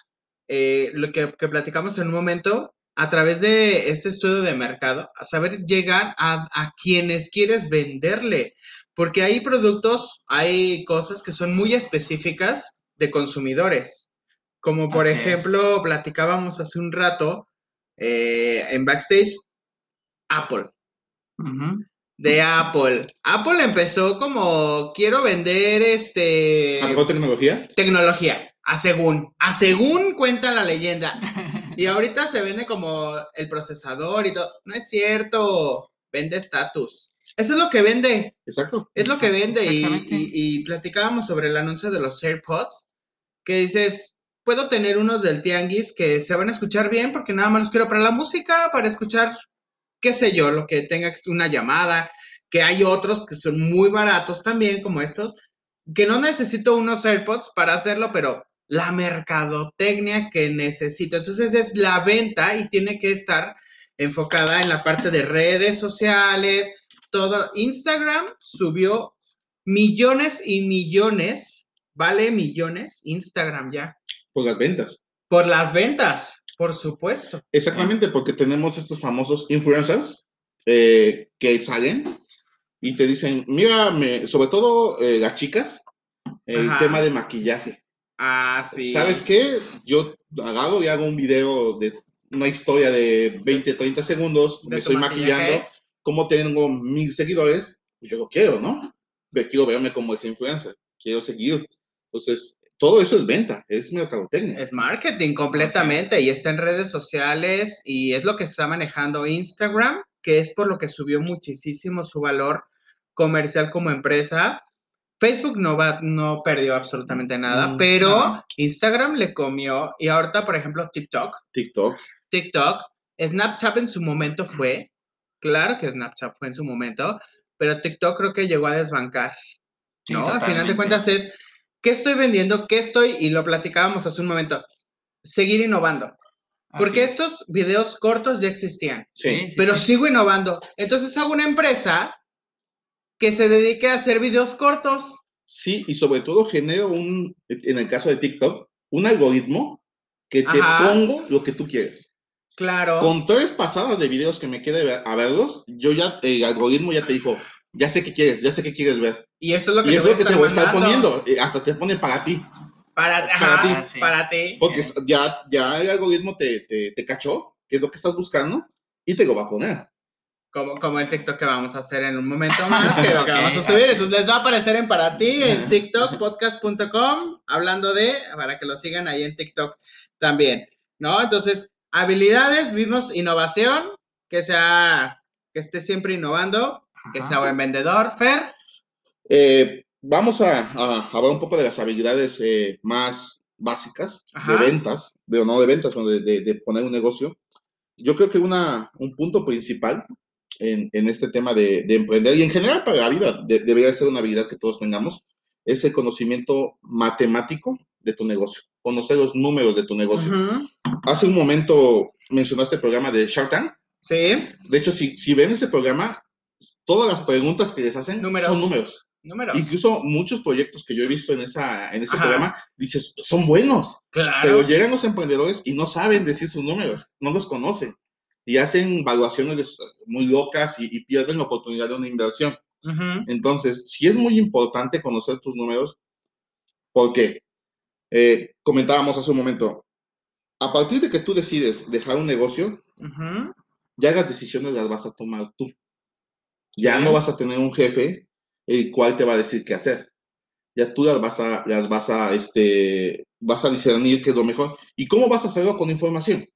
eh, lo que, que, platicamos en un momento, a través de este estudio de mercado, a saber llegar a, a quienes quieres venderle, porque hay productos, hay cosas que son muy específicas de consumidores. Como por ejemplo, platicábamos hace un rato eh, en backstage, Apple. De Apple. Apple empezó como quiero vender este. ¿Algo tecnología? Tecnología. A según. A según cuenta la leyenda. *laughs* Y ahorita se vende como el procesador y todo. No es cierto. Vende estatus. Eso es lo que vende. Exacto. Es lo que vende. Y, platicábamos sobre el anuncio de los AirPods, que dices, puedo tener unos del Tianguis que se van a escuchar bien porque nada más los quiero para la música, para escuchar, qué sé yo, lo que tenga una llamada, que hay otros que son muy baratos también, como estos, que no necesito unos AirPods para hacerlo, pero la mercadotecnia que necesito. Entonces es la venta y tiene que estar enfocada en la parte de redes sociales, todo. Instagram subió millones y millones, vale millones, Instagram ya. Por las ventas. Por las ventas, por supuesto. Exactamente, porque tenemos estos famosos influencers eh, que salen y te dicen, mira, sobre todo eh, las chicas, el tema de maquillaje. Ah, sí. ¿Sabes qué? Yo agarro y hago un video de una historia de 20, 30 segundos, me estoy maquillando como tengo mil seguidores, pues yo lo quiero, ¿no? Yo quiero verme como esa influencer, quiero seguir. Entonces, todo eso es venta, es mercadotecnia. Es marketing completamente y está en redes sociales y es lo que está manejando Instagram, que es por lo que subió muchísimo su valor comercial como empresa. Facebook no va, no perdió absolutamente nada, mm, pero Instagram le comió y ahorita, por ejemplo, TikTok. TikTok. TikTok. Snapchat en su momento fue Claro que Snapchat fue en su momento, pero TikTok creo que llegó a desbancar. ¿No? Al final de cuentas es, ¿qué estoy vendiendo? ¿Qué estoy? Y lo platicábamos hace un momento. Seguir innovando. Porque estos videos cortos ya existían. Sí. pero sigo innovando. Entonces hago una empresa que se dedique a hacer videos cortos. Sí, y sobre todo genero un, en el caso de TikTok, un algoritmo que te pongo lo que tú quieres. Claro. Con tres pasadas de videos que me quede a verlos, yo ya, el algoritmo ya te dijo, ya sé qué quieres, ya sé qué quieres ver. Y esto es lo que, te, voy a estar poniendo, hasta te pone para ti. Para, Para ajá, ti. Sí. para ti. Porque es- ya, ya el algoritmo te, te, te cachó, qué es lo que estás buscando, y te lo va a poner. Como, como el TikTok que vamos a hacer en un momento *laughs* más, que, que Ok, vamos a subir. Entonces les va a aparecer en para ti, en TikTokpodcast.com, hablando de, para que lo sigan ahí en TikTok también, ¿no? Entonces, habilidades, vimos innovación, que sea, que esté siempre innovando, que Ajá. sea buen vendedor. Fer, Eh, vamos a, a hablar un poco de las habilidades eh, más básicas Ajá. de ventas, de, no de ventas, sino de, de- de poner un negocio. Yo creo que una, un punto principal en, en este tema de, de emprender y en general para la vida, de- debería ser una habilidad que todos tengamos, es el conocimiento matemático de tu negocio, conocer los números de tu negocio. Ujú, Hace un momento mencionaste el programa de Shark Tank. sí, De hecho, si, si ven ese programa, todas las preguntas que les hacen Números. son números. números. Incluso muchos proyectos que yo he visto en, esa, en ese Ajá. programa, dices, son buenos, pero Claro. llegan los emprendedores y no saben decir sus números, no los conocen. Y hacen valuaciones muy locas y, y pierden la oportunidad de una inversión. Ujú, Entonces, sí es muy importante conocer tus números, porque eh, comentábamos hace un momento, a partir de que tú decides dejar un negocio, ujú, ya las decisiones las vas a tomar tú. Ya Sí. no vas a tener un jefe el cual te va a decir qué hacer. Ya tú las vas a, las vas a, este, vas a discernir qué es lo mejor. ¿Y cómo vas a hacerlo con información?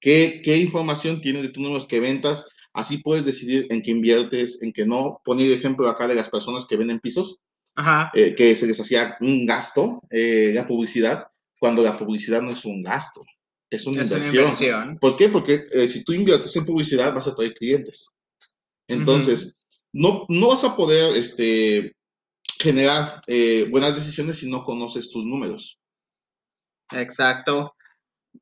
¿Qué, qué información tienes de tus números que ventas? Así puedes decidir en qué inviertes, en qué no. Poner ejemplo acá de las personas que venden pisos, Ajá. eh, que se les hacía un gasto, eh, la publicidad, cuando la publicidad no es un gasto, es una Es una inversión. inversión. ¿Por qué? Porque eh, si tú inviertes en publicidad vas a traer clientes. Entonces, no, no vas a poder este, generar eh, buenas decisiones si no conoces tus números. Exacto.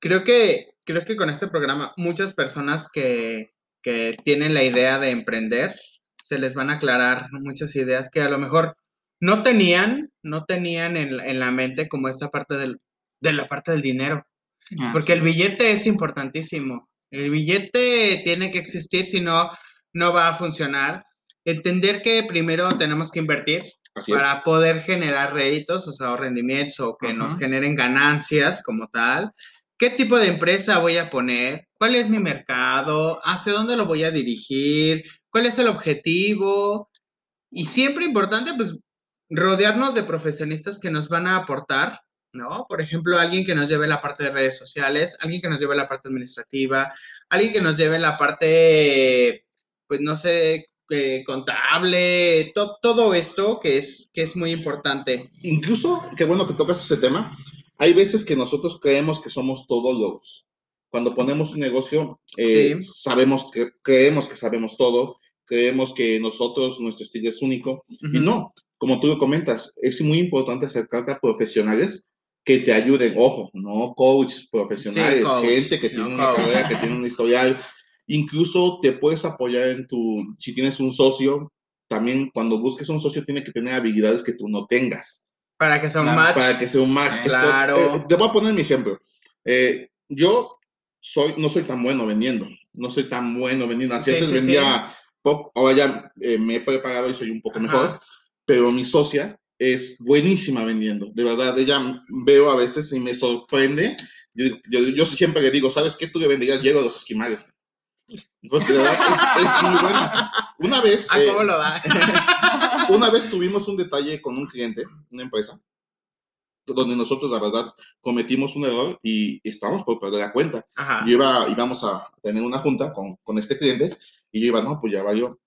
Creo que, creo que con este programa muchas personas que, que tienen la idea de emprender, se les van a aclarar muchas ideas que a lo mejor no tenían, no tenían en, en la mente como esta parte del, de la parte del dinero. Ah, Porque el billete es importantísimo. El billete tiene que existir, si no, no va a funcionar. Entender que primero tenemos que invertir, Así es. para poder generar réditos, o sea, o rendimientos, o que nos Ajá. generen ganancias como tal. ¿Qué tipo de empresa voy a poner? ¿Cuál es mi mercado? ¿Hacia dónde lo voy a dirigir? ¿Cuál es el objetivo? Y siempre importante, pues, rodearnos de profesionistas que nos van a aportar, ¿no? Por ejemplo, alguien que nos lleve la parte de redes sociales, alguien que nos lleve la parte administrativa, alguien que nos lleve la parte, pues, no sé, eh, contable, to- todo esto que es, que es muy importante. Incluso, qué bueno que tocas ese tema, hay veces que nosotros creemos que somos todólogos. Cuando ponemos un negocio, eh, Sí. sabemos que, creemos que sabemos todo, creemos que nosotros, nuestro estilo es único, Y no, como tú lo comentas, es muy importante acercarte a profesionales que te ayuden. Ojo, no coach profesionales, Sí, coach, gente que no tiene una coach. carrera, que tiene un historial. Incluso te puedes apoyar en tu, si tienes un socio, también cuando busques un socio tiene que tener habilidades que tú no tengas Para que sea un Claro, match. para que sea un match. Eh, Esto- claro. eh, te voy a poner mi ejemplo. Eh, yo soy, no soy tan bueno vendiendo, no soy tan bueno vendiendo. Así Sí, antes sí, vendía poco, ahora ya eh, me he preparado y soy un poco Ajá. mejor, pero mi socia es buenísima vendiendo. De verdad, ella veo a veces y me sorprende. Yo, yo, yo siempre le digo, ¿sabes qué? Tú le venderías hielo a los esquimales. *laughs* Porque de verdad es, es muy buena. Una vez, Ah, ¿cómo lo da? *laughs* una vez tuvimos un detalle con un cliente, una empresa, donde nosotros, la verdad, cometimos un error y estábamos por perder la cuenta. Ajá. Yo iba, íbamos a tener una junta con, con este cliente y yo iba, no, pues ya valió.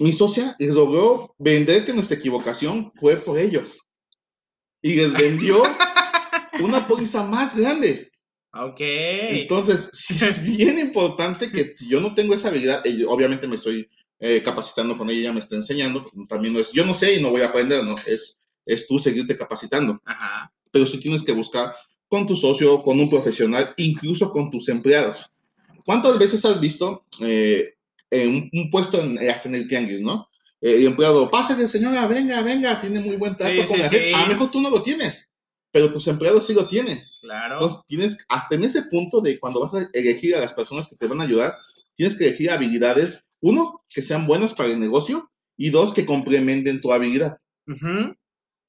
Mi socia les logró vender que nuestra equivocación fue por ellos. Y les vendió *laughs* una póliza más grande. Ok. Entonces, sí es bien importante que yo no tengo esa habilidad, obviamente me estoy eh, capacitando con ella, ella me está enseñando, también no es, yo no sé y no voy a aprender, ¿no? Es, es tú seguirte capacitando, Ajá. pero sí tienes que buscar con tu socio, con un profesional, incluso con tus empleados. ¿Cuántas veces has visto eh, en un, puesto en, en el tianguis, ¿no? Eh, el empleado, pásale señora, venga, venga, tiene muy buen trato Sí, con sí, la gente. sí. A lo mejor tú no lo tienes, pero tus empleados sí lo tienen. Claro. Entonces, tienes, hasta en ese punto de cuando vas a elegir a las personas que te van a ayudar, tienes que elegir habilidades, uno, que sean buenas para el negocio y dos, que complementen tu habilidad.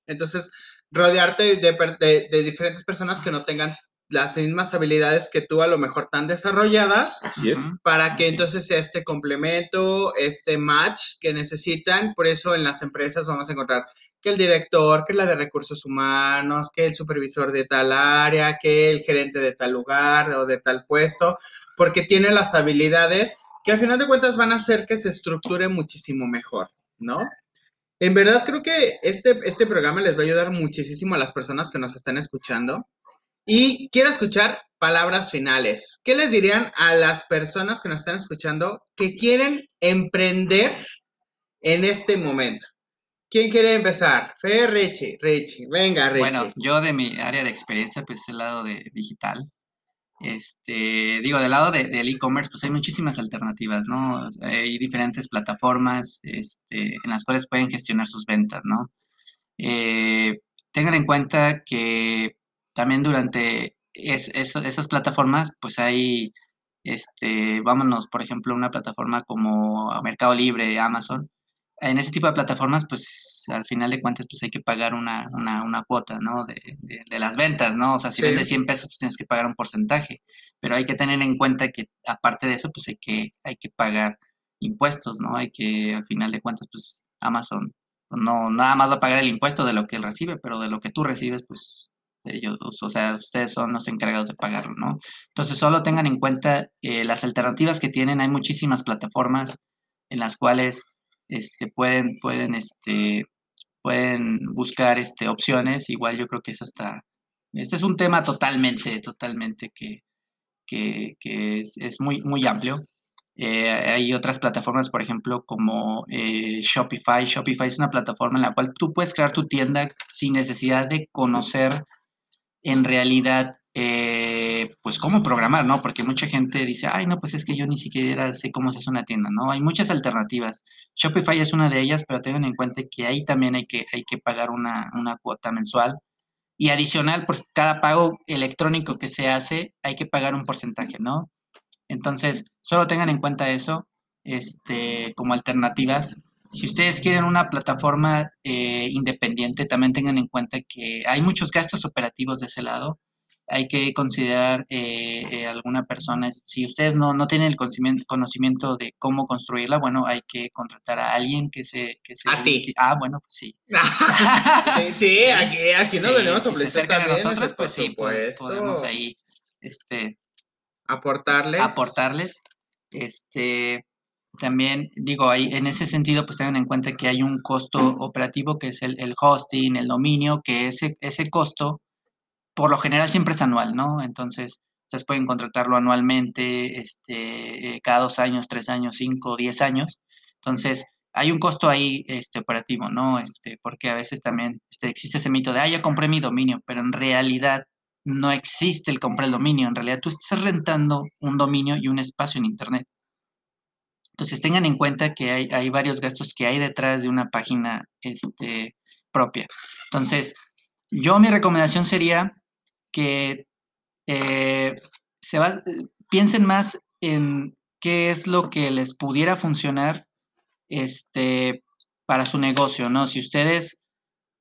Entonces, rodearte de, de, diferentes personas que no tengan las mismas habilidades que tú a lo mejor tan desarrolladas. Así es. Para que entonces sea este complemento, este match que necesitan. Por eso en las empresas vamos a encontrar que el director, que la de recursos humanos, que el supervisor de tal área, que el gerente de tal lugar o de tal puesto, porque tiene las habilidades que al final de cuentas van a hacer que se estructure muchísimo mejor, ¿no? En verdad creo que este, este programa les va a ayudar muchísimo a las personas que nos están escuchando. Y quiero escuchar palabras finales. ¿Qué les dirían a las personas que nos están escuchando que quieren emprender en este momento? ¿Quién quiere empezar? Fe, Richie, Richie, venga, Richie. Bueno, yo de mi área de experiencia, pues el lado de digital. Este, digo, del lado del e-commerce, pues hay muchísimas alternativas, ¿no? Hay diferentes plataformas este, en las cuales pueden gestionar sus ventas, ¿no? Eh, tengan en cuenta que también durante esas plataformas, pues hay, este, vámonos, por ejemplo, una plataforma como Mercado Libre, Amazon, en ese tipo de plataformas, pues al final de cuentas, pues hay que pagar una, una, una cuota, ¿no? De, de, las ventas, ¿no? O sea, si vendes 100 pesos, pues tienes que pagar un porcentaje. Pero hay que tener en cuenta que aparte de eso, pues hay que, hay que pagar impuestos, ¿no? Hay que, al final de cuentas, pues Amazon no nada más va a pagar el impuesto de lo que él recibe, pero de lo que tú recibes, pues ellos, o sea, ustedes son los encargados de pagarlo, ¿no? Entonces, solo tengan en cuenta eh, las alternativas que tienen. Hay muchísimas plataformas en las cuales este, pueden, pueden, este, pueden buscar este, opciones. Igual yo creo que es hasta, este es un tema totalmente, totalmente que, que, es, muy, muy amplio. Eh, hay otras plataformas, por ejemplo, como eh, Shopify. Shopify es una plataforma en la cual tú puedes crear tu tienda sin necesidad de conocer en realidad eh, pues cómo programar, ¿no? Porque mucha gente dice, ay, no, pues es que yo ni siquiera sé cómo se hace una tienda, ¿no? Hay muchas alternativas. Shopify es una de ellas, pero tengan en cuenta que ahí también hay que, hay que pagar una, cuota mensual. Y adicional, por cada pago electrónico que se hace, hay que pagar un porcentaje, ¿no? Entonces, solo tengan en cuenta eso este, como alternativas. Si ustedes quieren una plataforma eh, independiente, también tengan en cuenta que hay muchos gastos operativos de ese lado hay que considerar eh, eh, alguna persona, si ustedes no, no tienen el conocimiento, de cómo construirla, bueno, hay que contratar a alguien que se... Que se a ti. Ah, bueno, pues sí. *laughs* sí, *laughs* aquí, aquí nos venimos a si se a nosotros, pues sí, podemos ahí este, aportarles. Aportarles. Este, también digo, ahí en ese sentido, pues tengan en cuenta que hay un costo operativo que es el, el hosting, el dominio, que ese, ese costo por lo general siempre es anual, ¿no? Entonces, ustedes pueden contratarlo anualmente, este, eh, cada dos años, tres años, cinco, diez años. Entonces, hay un costo ahí este, operativo, ¿no? Este, porque a veces también este, existe ese mito de, ah, ya compré mi dominio, pero en realidad no existe el comprar el dominio. En realidad tú estás rentando un dominio y un espacio en Internet. Entonces tengan en cuenta que hay, hay varios gastos que hay detrás de una página este, propia. Entonces, yo mi recomendación sería que eh, se piensen más en qué es lo que les pudiera funcionar este, para su negocio, ¿no? Si ustedes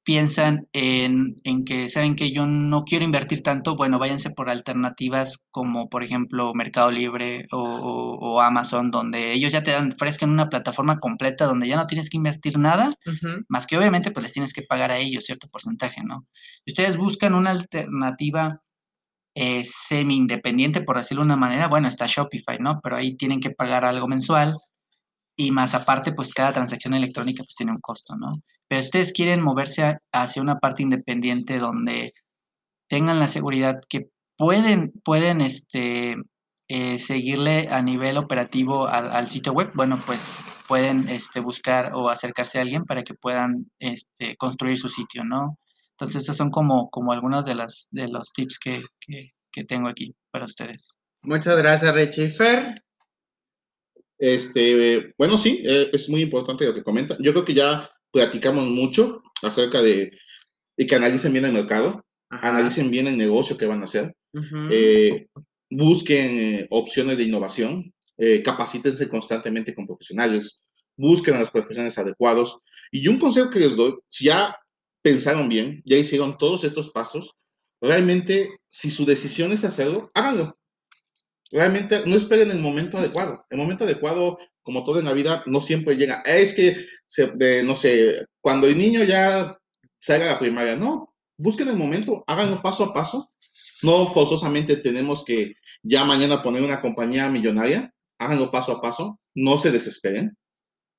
piensan en, que saben que yo no quiero invertir tanto, bueno, váyanse por alternativas como por ejemplo Mercado Libre o, Amazon, donde ellos ya te dan, ofrezcan una plataforma completa donde ya no tienes que invertir nada, más que obviamente pues les tienes que pagar a ellos cierto porcentaje, ¿no? Si ustedes buscan una alternativa eh, semi-independiente, por decirlo de una manera, bueno, está Shopify, ¿no? Pero ahí tienen que pagar algo mensual y más aparte, pues cada transacción electrónica pues tiene un costo, ¿no? Pero ustedes quieren moverse hacia una parte independiente donde tengan la seguridad que pueden, pueden este, eh, seguirle a nivel operativo al, sitio web, bueno, pues pueden este, buscar o acercarse a alguien para que puedan este, construir su sitio, ¿no? Entonces, esos son como, como algunos de, las, de los tips que, tengo aquí para ustedes. Muchas gracias, Richie. Fer, este, bueno, sí, eh, es muy importante lo que comenta. Yo creo que ya platicamos mucho acerca de, que analicen bien el mercado, analicen bien el negocio que van a hacer, eh, busquen eh, opciones de innovación, capacítense constantemente con profesionales, busquen a los profesionales adecuados. Y un consejo que les doy, si ya pensaron bien, ya hicieron todos estos pasos, realmente, si su decisión es hacerlo, háganlo. Realmente no esperen el momento adecuado. El momento adecuado, como todo en la vida, no siempre llega. Es que, se, no sé, cuando el niño ya salga a la primaria, no, busquen el momento, háganlo paso a paso. No forzosamente tenemos que ya mañana poner una compañía millonaria, háganlo paso a paso, no se desesperen,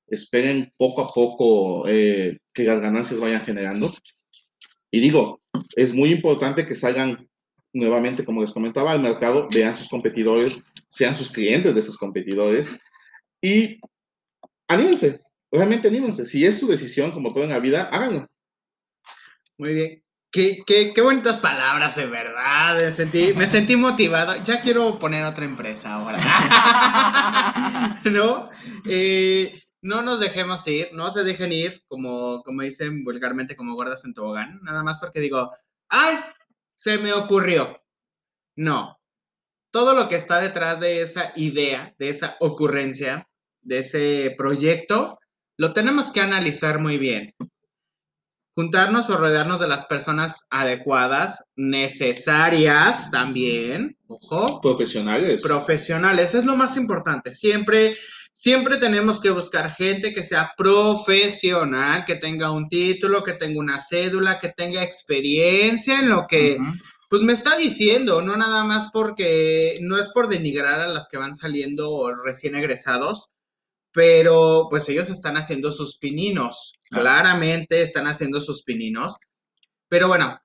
esperen poco a poco eh, que las ganancias vayan generando. Y digo, es muy importante que salgan nuevamente, como les comentaba, al mercado, vean sus competidores, sean sus clientes de esos competidores y anímense, realmente anímense. Si es su decisión, como todo en la vida, háganlo. Muy bien. Qué, qué, qué bonitas palabras, de verdad. Me sentí, me sentí motivado. Ya quiero poner otra empresa ahora. *laughs* ¿No? Eh, no nos dejemos ir, no se dejen ir, como, como dicen vulgarmente, como gordas en tobogán. Nada más porque digo, ¡ay! Se me ocurrió. No. Todo lo que está detrás de esa idea, de esa ocurrencia, de ese proyecto, lo tenemos que analizar muy bien juntarnos o rodearnos de las personas adecuadas, necesarias también, ojo. Profesionales. Profesionales, es lo más importante. Siempre, siempre tenemos que buscar gente que sea profesional, que tenga un título, que tenga una cédula, que tenga experiencia en lo que... Pues me está diciendo, no nada más porque no es por denigrar a las que van saliendo recién egresados, pero pues ellos están haciendo sus pininos, claramente están haciendo sus pininos, pero bueno,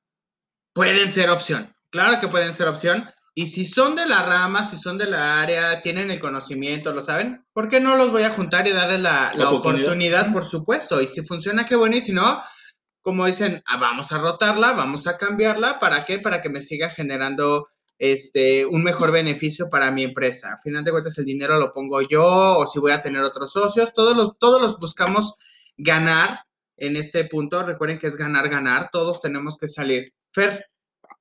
pueden ser opción, claro que pueden ser opción, y si son de la rama, si son de la área, tienen el conocimiento, lo saben, ¿por qué no los voy a juntar y darles la, oportunidad? Por supuesto, y si funciona, qué bueno, y si no, como dicen, ah, vamos a rotarla, vamos a cambiarla, ¿para qué? Para que me siga generando este, un mejor beneficio para mi empresa. A final de cuentas, el dinero lo pongo yo o si voy a tener otros socios. Todos los, todos los buscamos ganar en este punto. Recuerden que es ganar, ganar. Todos tenemos que salir. Fer.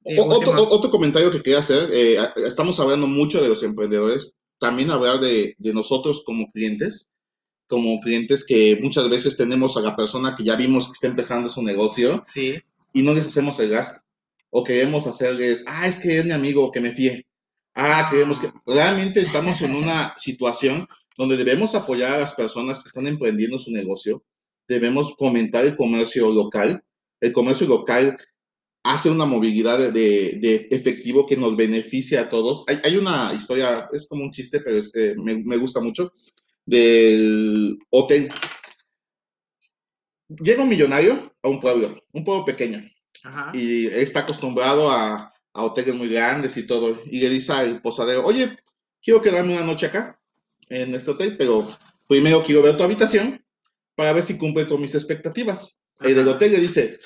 Eh, otro, comentario que quería hacer. Eh, estamos hablando mucho de los emprendedores. También hablar de, de nosotros como clientes como clientes que muchas veces tenemos a la persona que ya vimos que está empezando su negocio sí. y no les hacemos el gasto o queremos hacerles, ah, es que es mi amigo, que me fíe. Ah, queremos que... Realmente estamos en una situación donde debemos apoyar a las personas que están emprendiendo su negocio, debemos fomentar el comercio local. El comercio local hace una movilidad de, efectivo que nos beneficia a todos. Hay, una historia, es como un chiste, pero me, me, gusta mucho, del hotel. Llega un millonario a un pueblo, un pueblo pequeño, y está acostumbrado a, a, hoteles muy grandes y todo. Y le dice al posadero, oye, quiero quedarme una noche acá, en este hotel, pero primero quiero ver tu habitación para ver si cumple con mis expectativas. El del hotel le dice,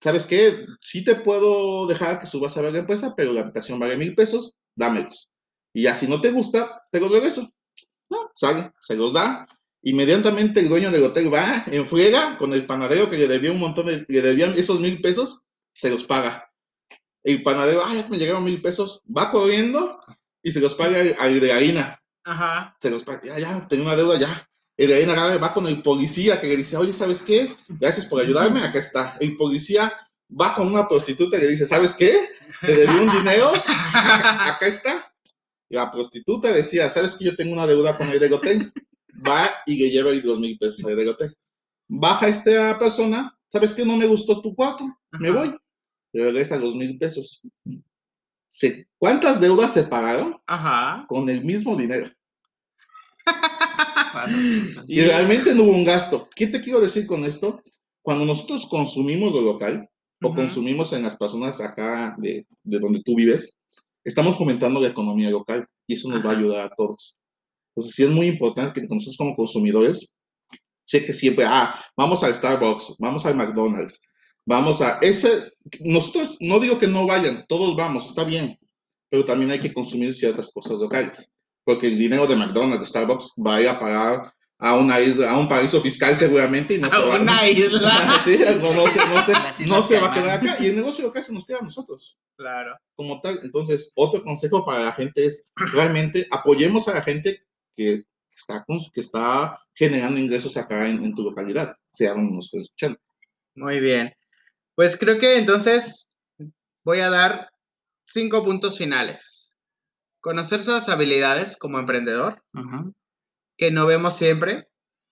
¿sabes qué? Sí te puedo dejar que subas a ver la empresa, pero la habitación vale mil pesos, dámelos. Y ya si no te gusta, te los regreso. No, sale, se los da. Inmediatamente el dueño del hotel va en friega con el panadero que le debía un montón de, le debían esos mil pesos se los paga. El panadero, ay, me llegaron mil pesos, va corriendo y se los paga al de harina. Ajá. Se los paga, ya, ya, tengo una deuda ya. El de harina va con el policía que le dice, oye, ¿sabes qué? Gracias por ayudarme, acá está. El policía va con una prostituta y le dice, ¿sabes qué? Te debí un dinero, acá está. La prostituta decía, ¿sabes que yo tengo una deuda con el de hotel? Va y le lleva los mil pesos al de hotel. Baja esta persona, ¿sabes qué? No me gustó tu cuarto, me voy regresa los mil pesos. ¿Cuántas deudas se pagaron? Ajá. Con el mismo dinero. *laughs* y realmente no hubo un gasto. ¿Qué te quiero decir con esto? Cuando nosotros consumimos lo local o consumimos en las personas acá de, donde tú vives, estamos fomentando la economía local y eso nos va a ayudar a todos. Entonces, sí es muy importante que nosotros como consumidores, sé que siempre, ah, vamos al Starbucks, vamos al McDonald's, Vamos a ese, nosotros no digo que no vayan, todos vamos, está bien, pero también hay que consumir ciertas cosas locales, porque el dinero de McDonald's, de Starbucks, va a ir a parar a una isla, a un paraíso fiscal seguramente y no a se va una isla. *laughs* sí, no, no, se, no, se, *laughs* no se va a quedar acá y el negocio local se nos queda a nosotros. Claro. Como tal, entonces, otro consejo para la gente es realmente apoyemos a la gente que está, que está generando ingresos acá en, tu localidad, sea donde nos estén escuchando. Muy bien. Pues creo que entonces voy a dar cinco puntos finales. Conocer sus habilidades como emprendedor, que no vemos siempre.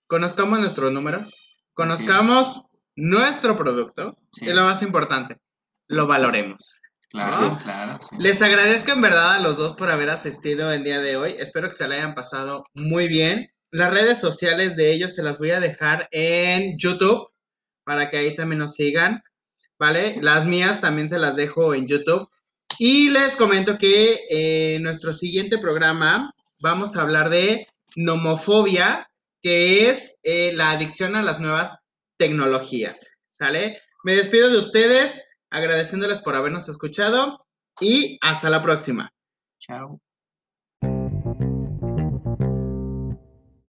Conozcamos nuestros números. Conozcamos nuestro producto. Sí. Y lo más importante, lo valoremos. Claro, claro. sí. Les agradezco en verdad a los dos por haber asistido el día de hoy. Espero que se la hayan pasado muy bien. Las redes sociales de ellos se las voy a dejar en YouTube para que ahí también nos sigan, ¿vale? Las mías también se las dejo en YouTube. Y les comento que en nuestro siguiente programa vamos a hablar de nomofobia, que es eh, la adicción a las nuevas tecnologías, ¿sale? Me despido de ustedes agradeciéndoles por habernos escuchado y hasta la próxima. Chao.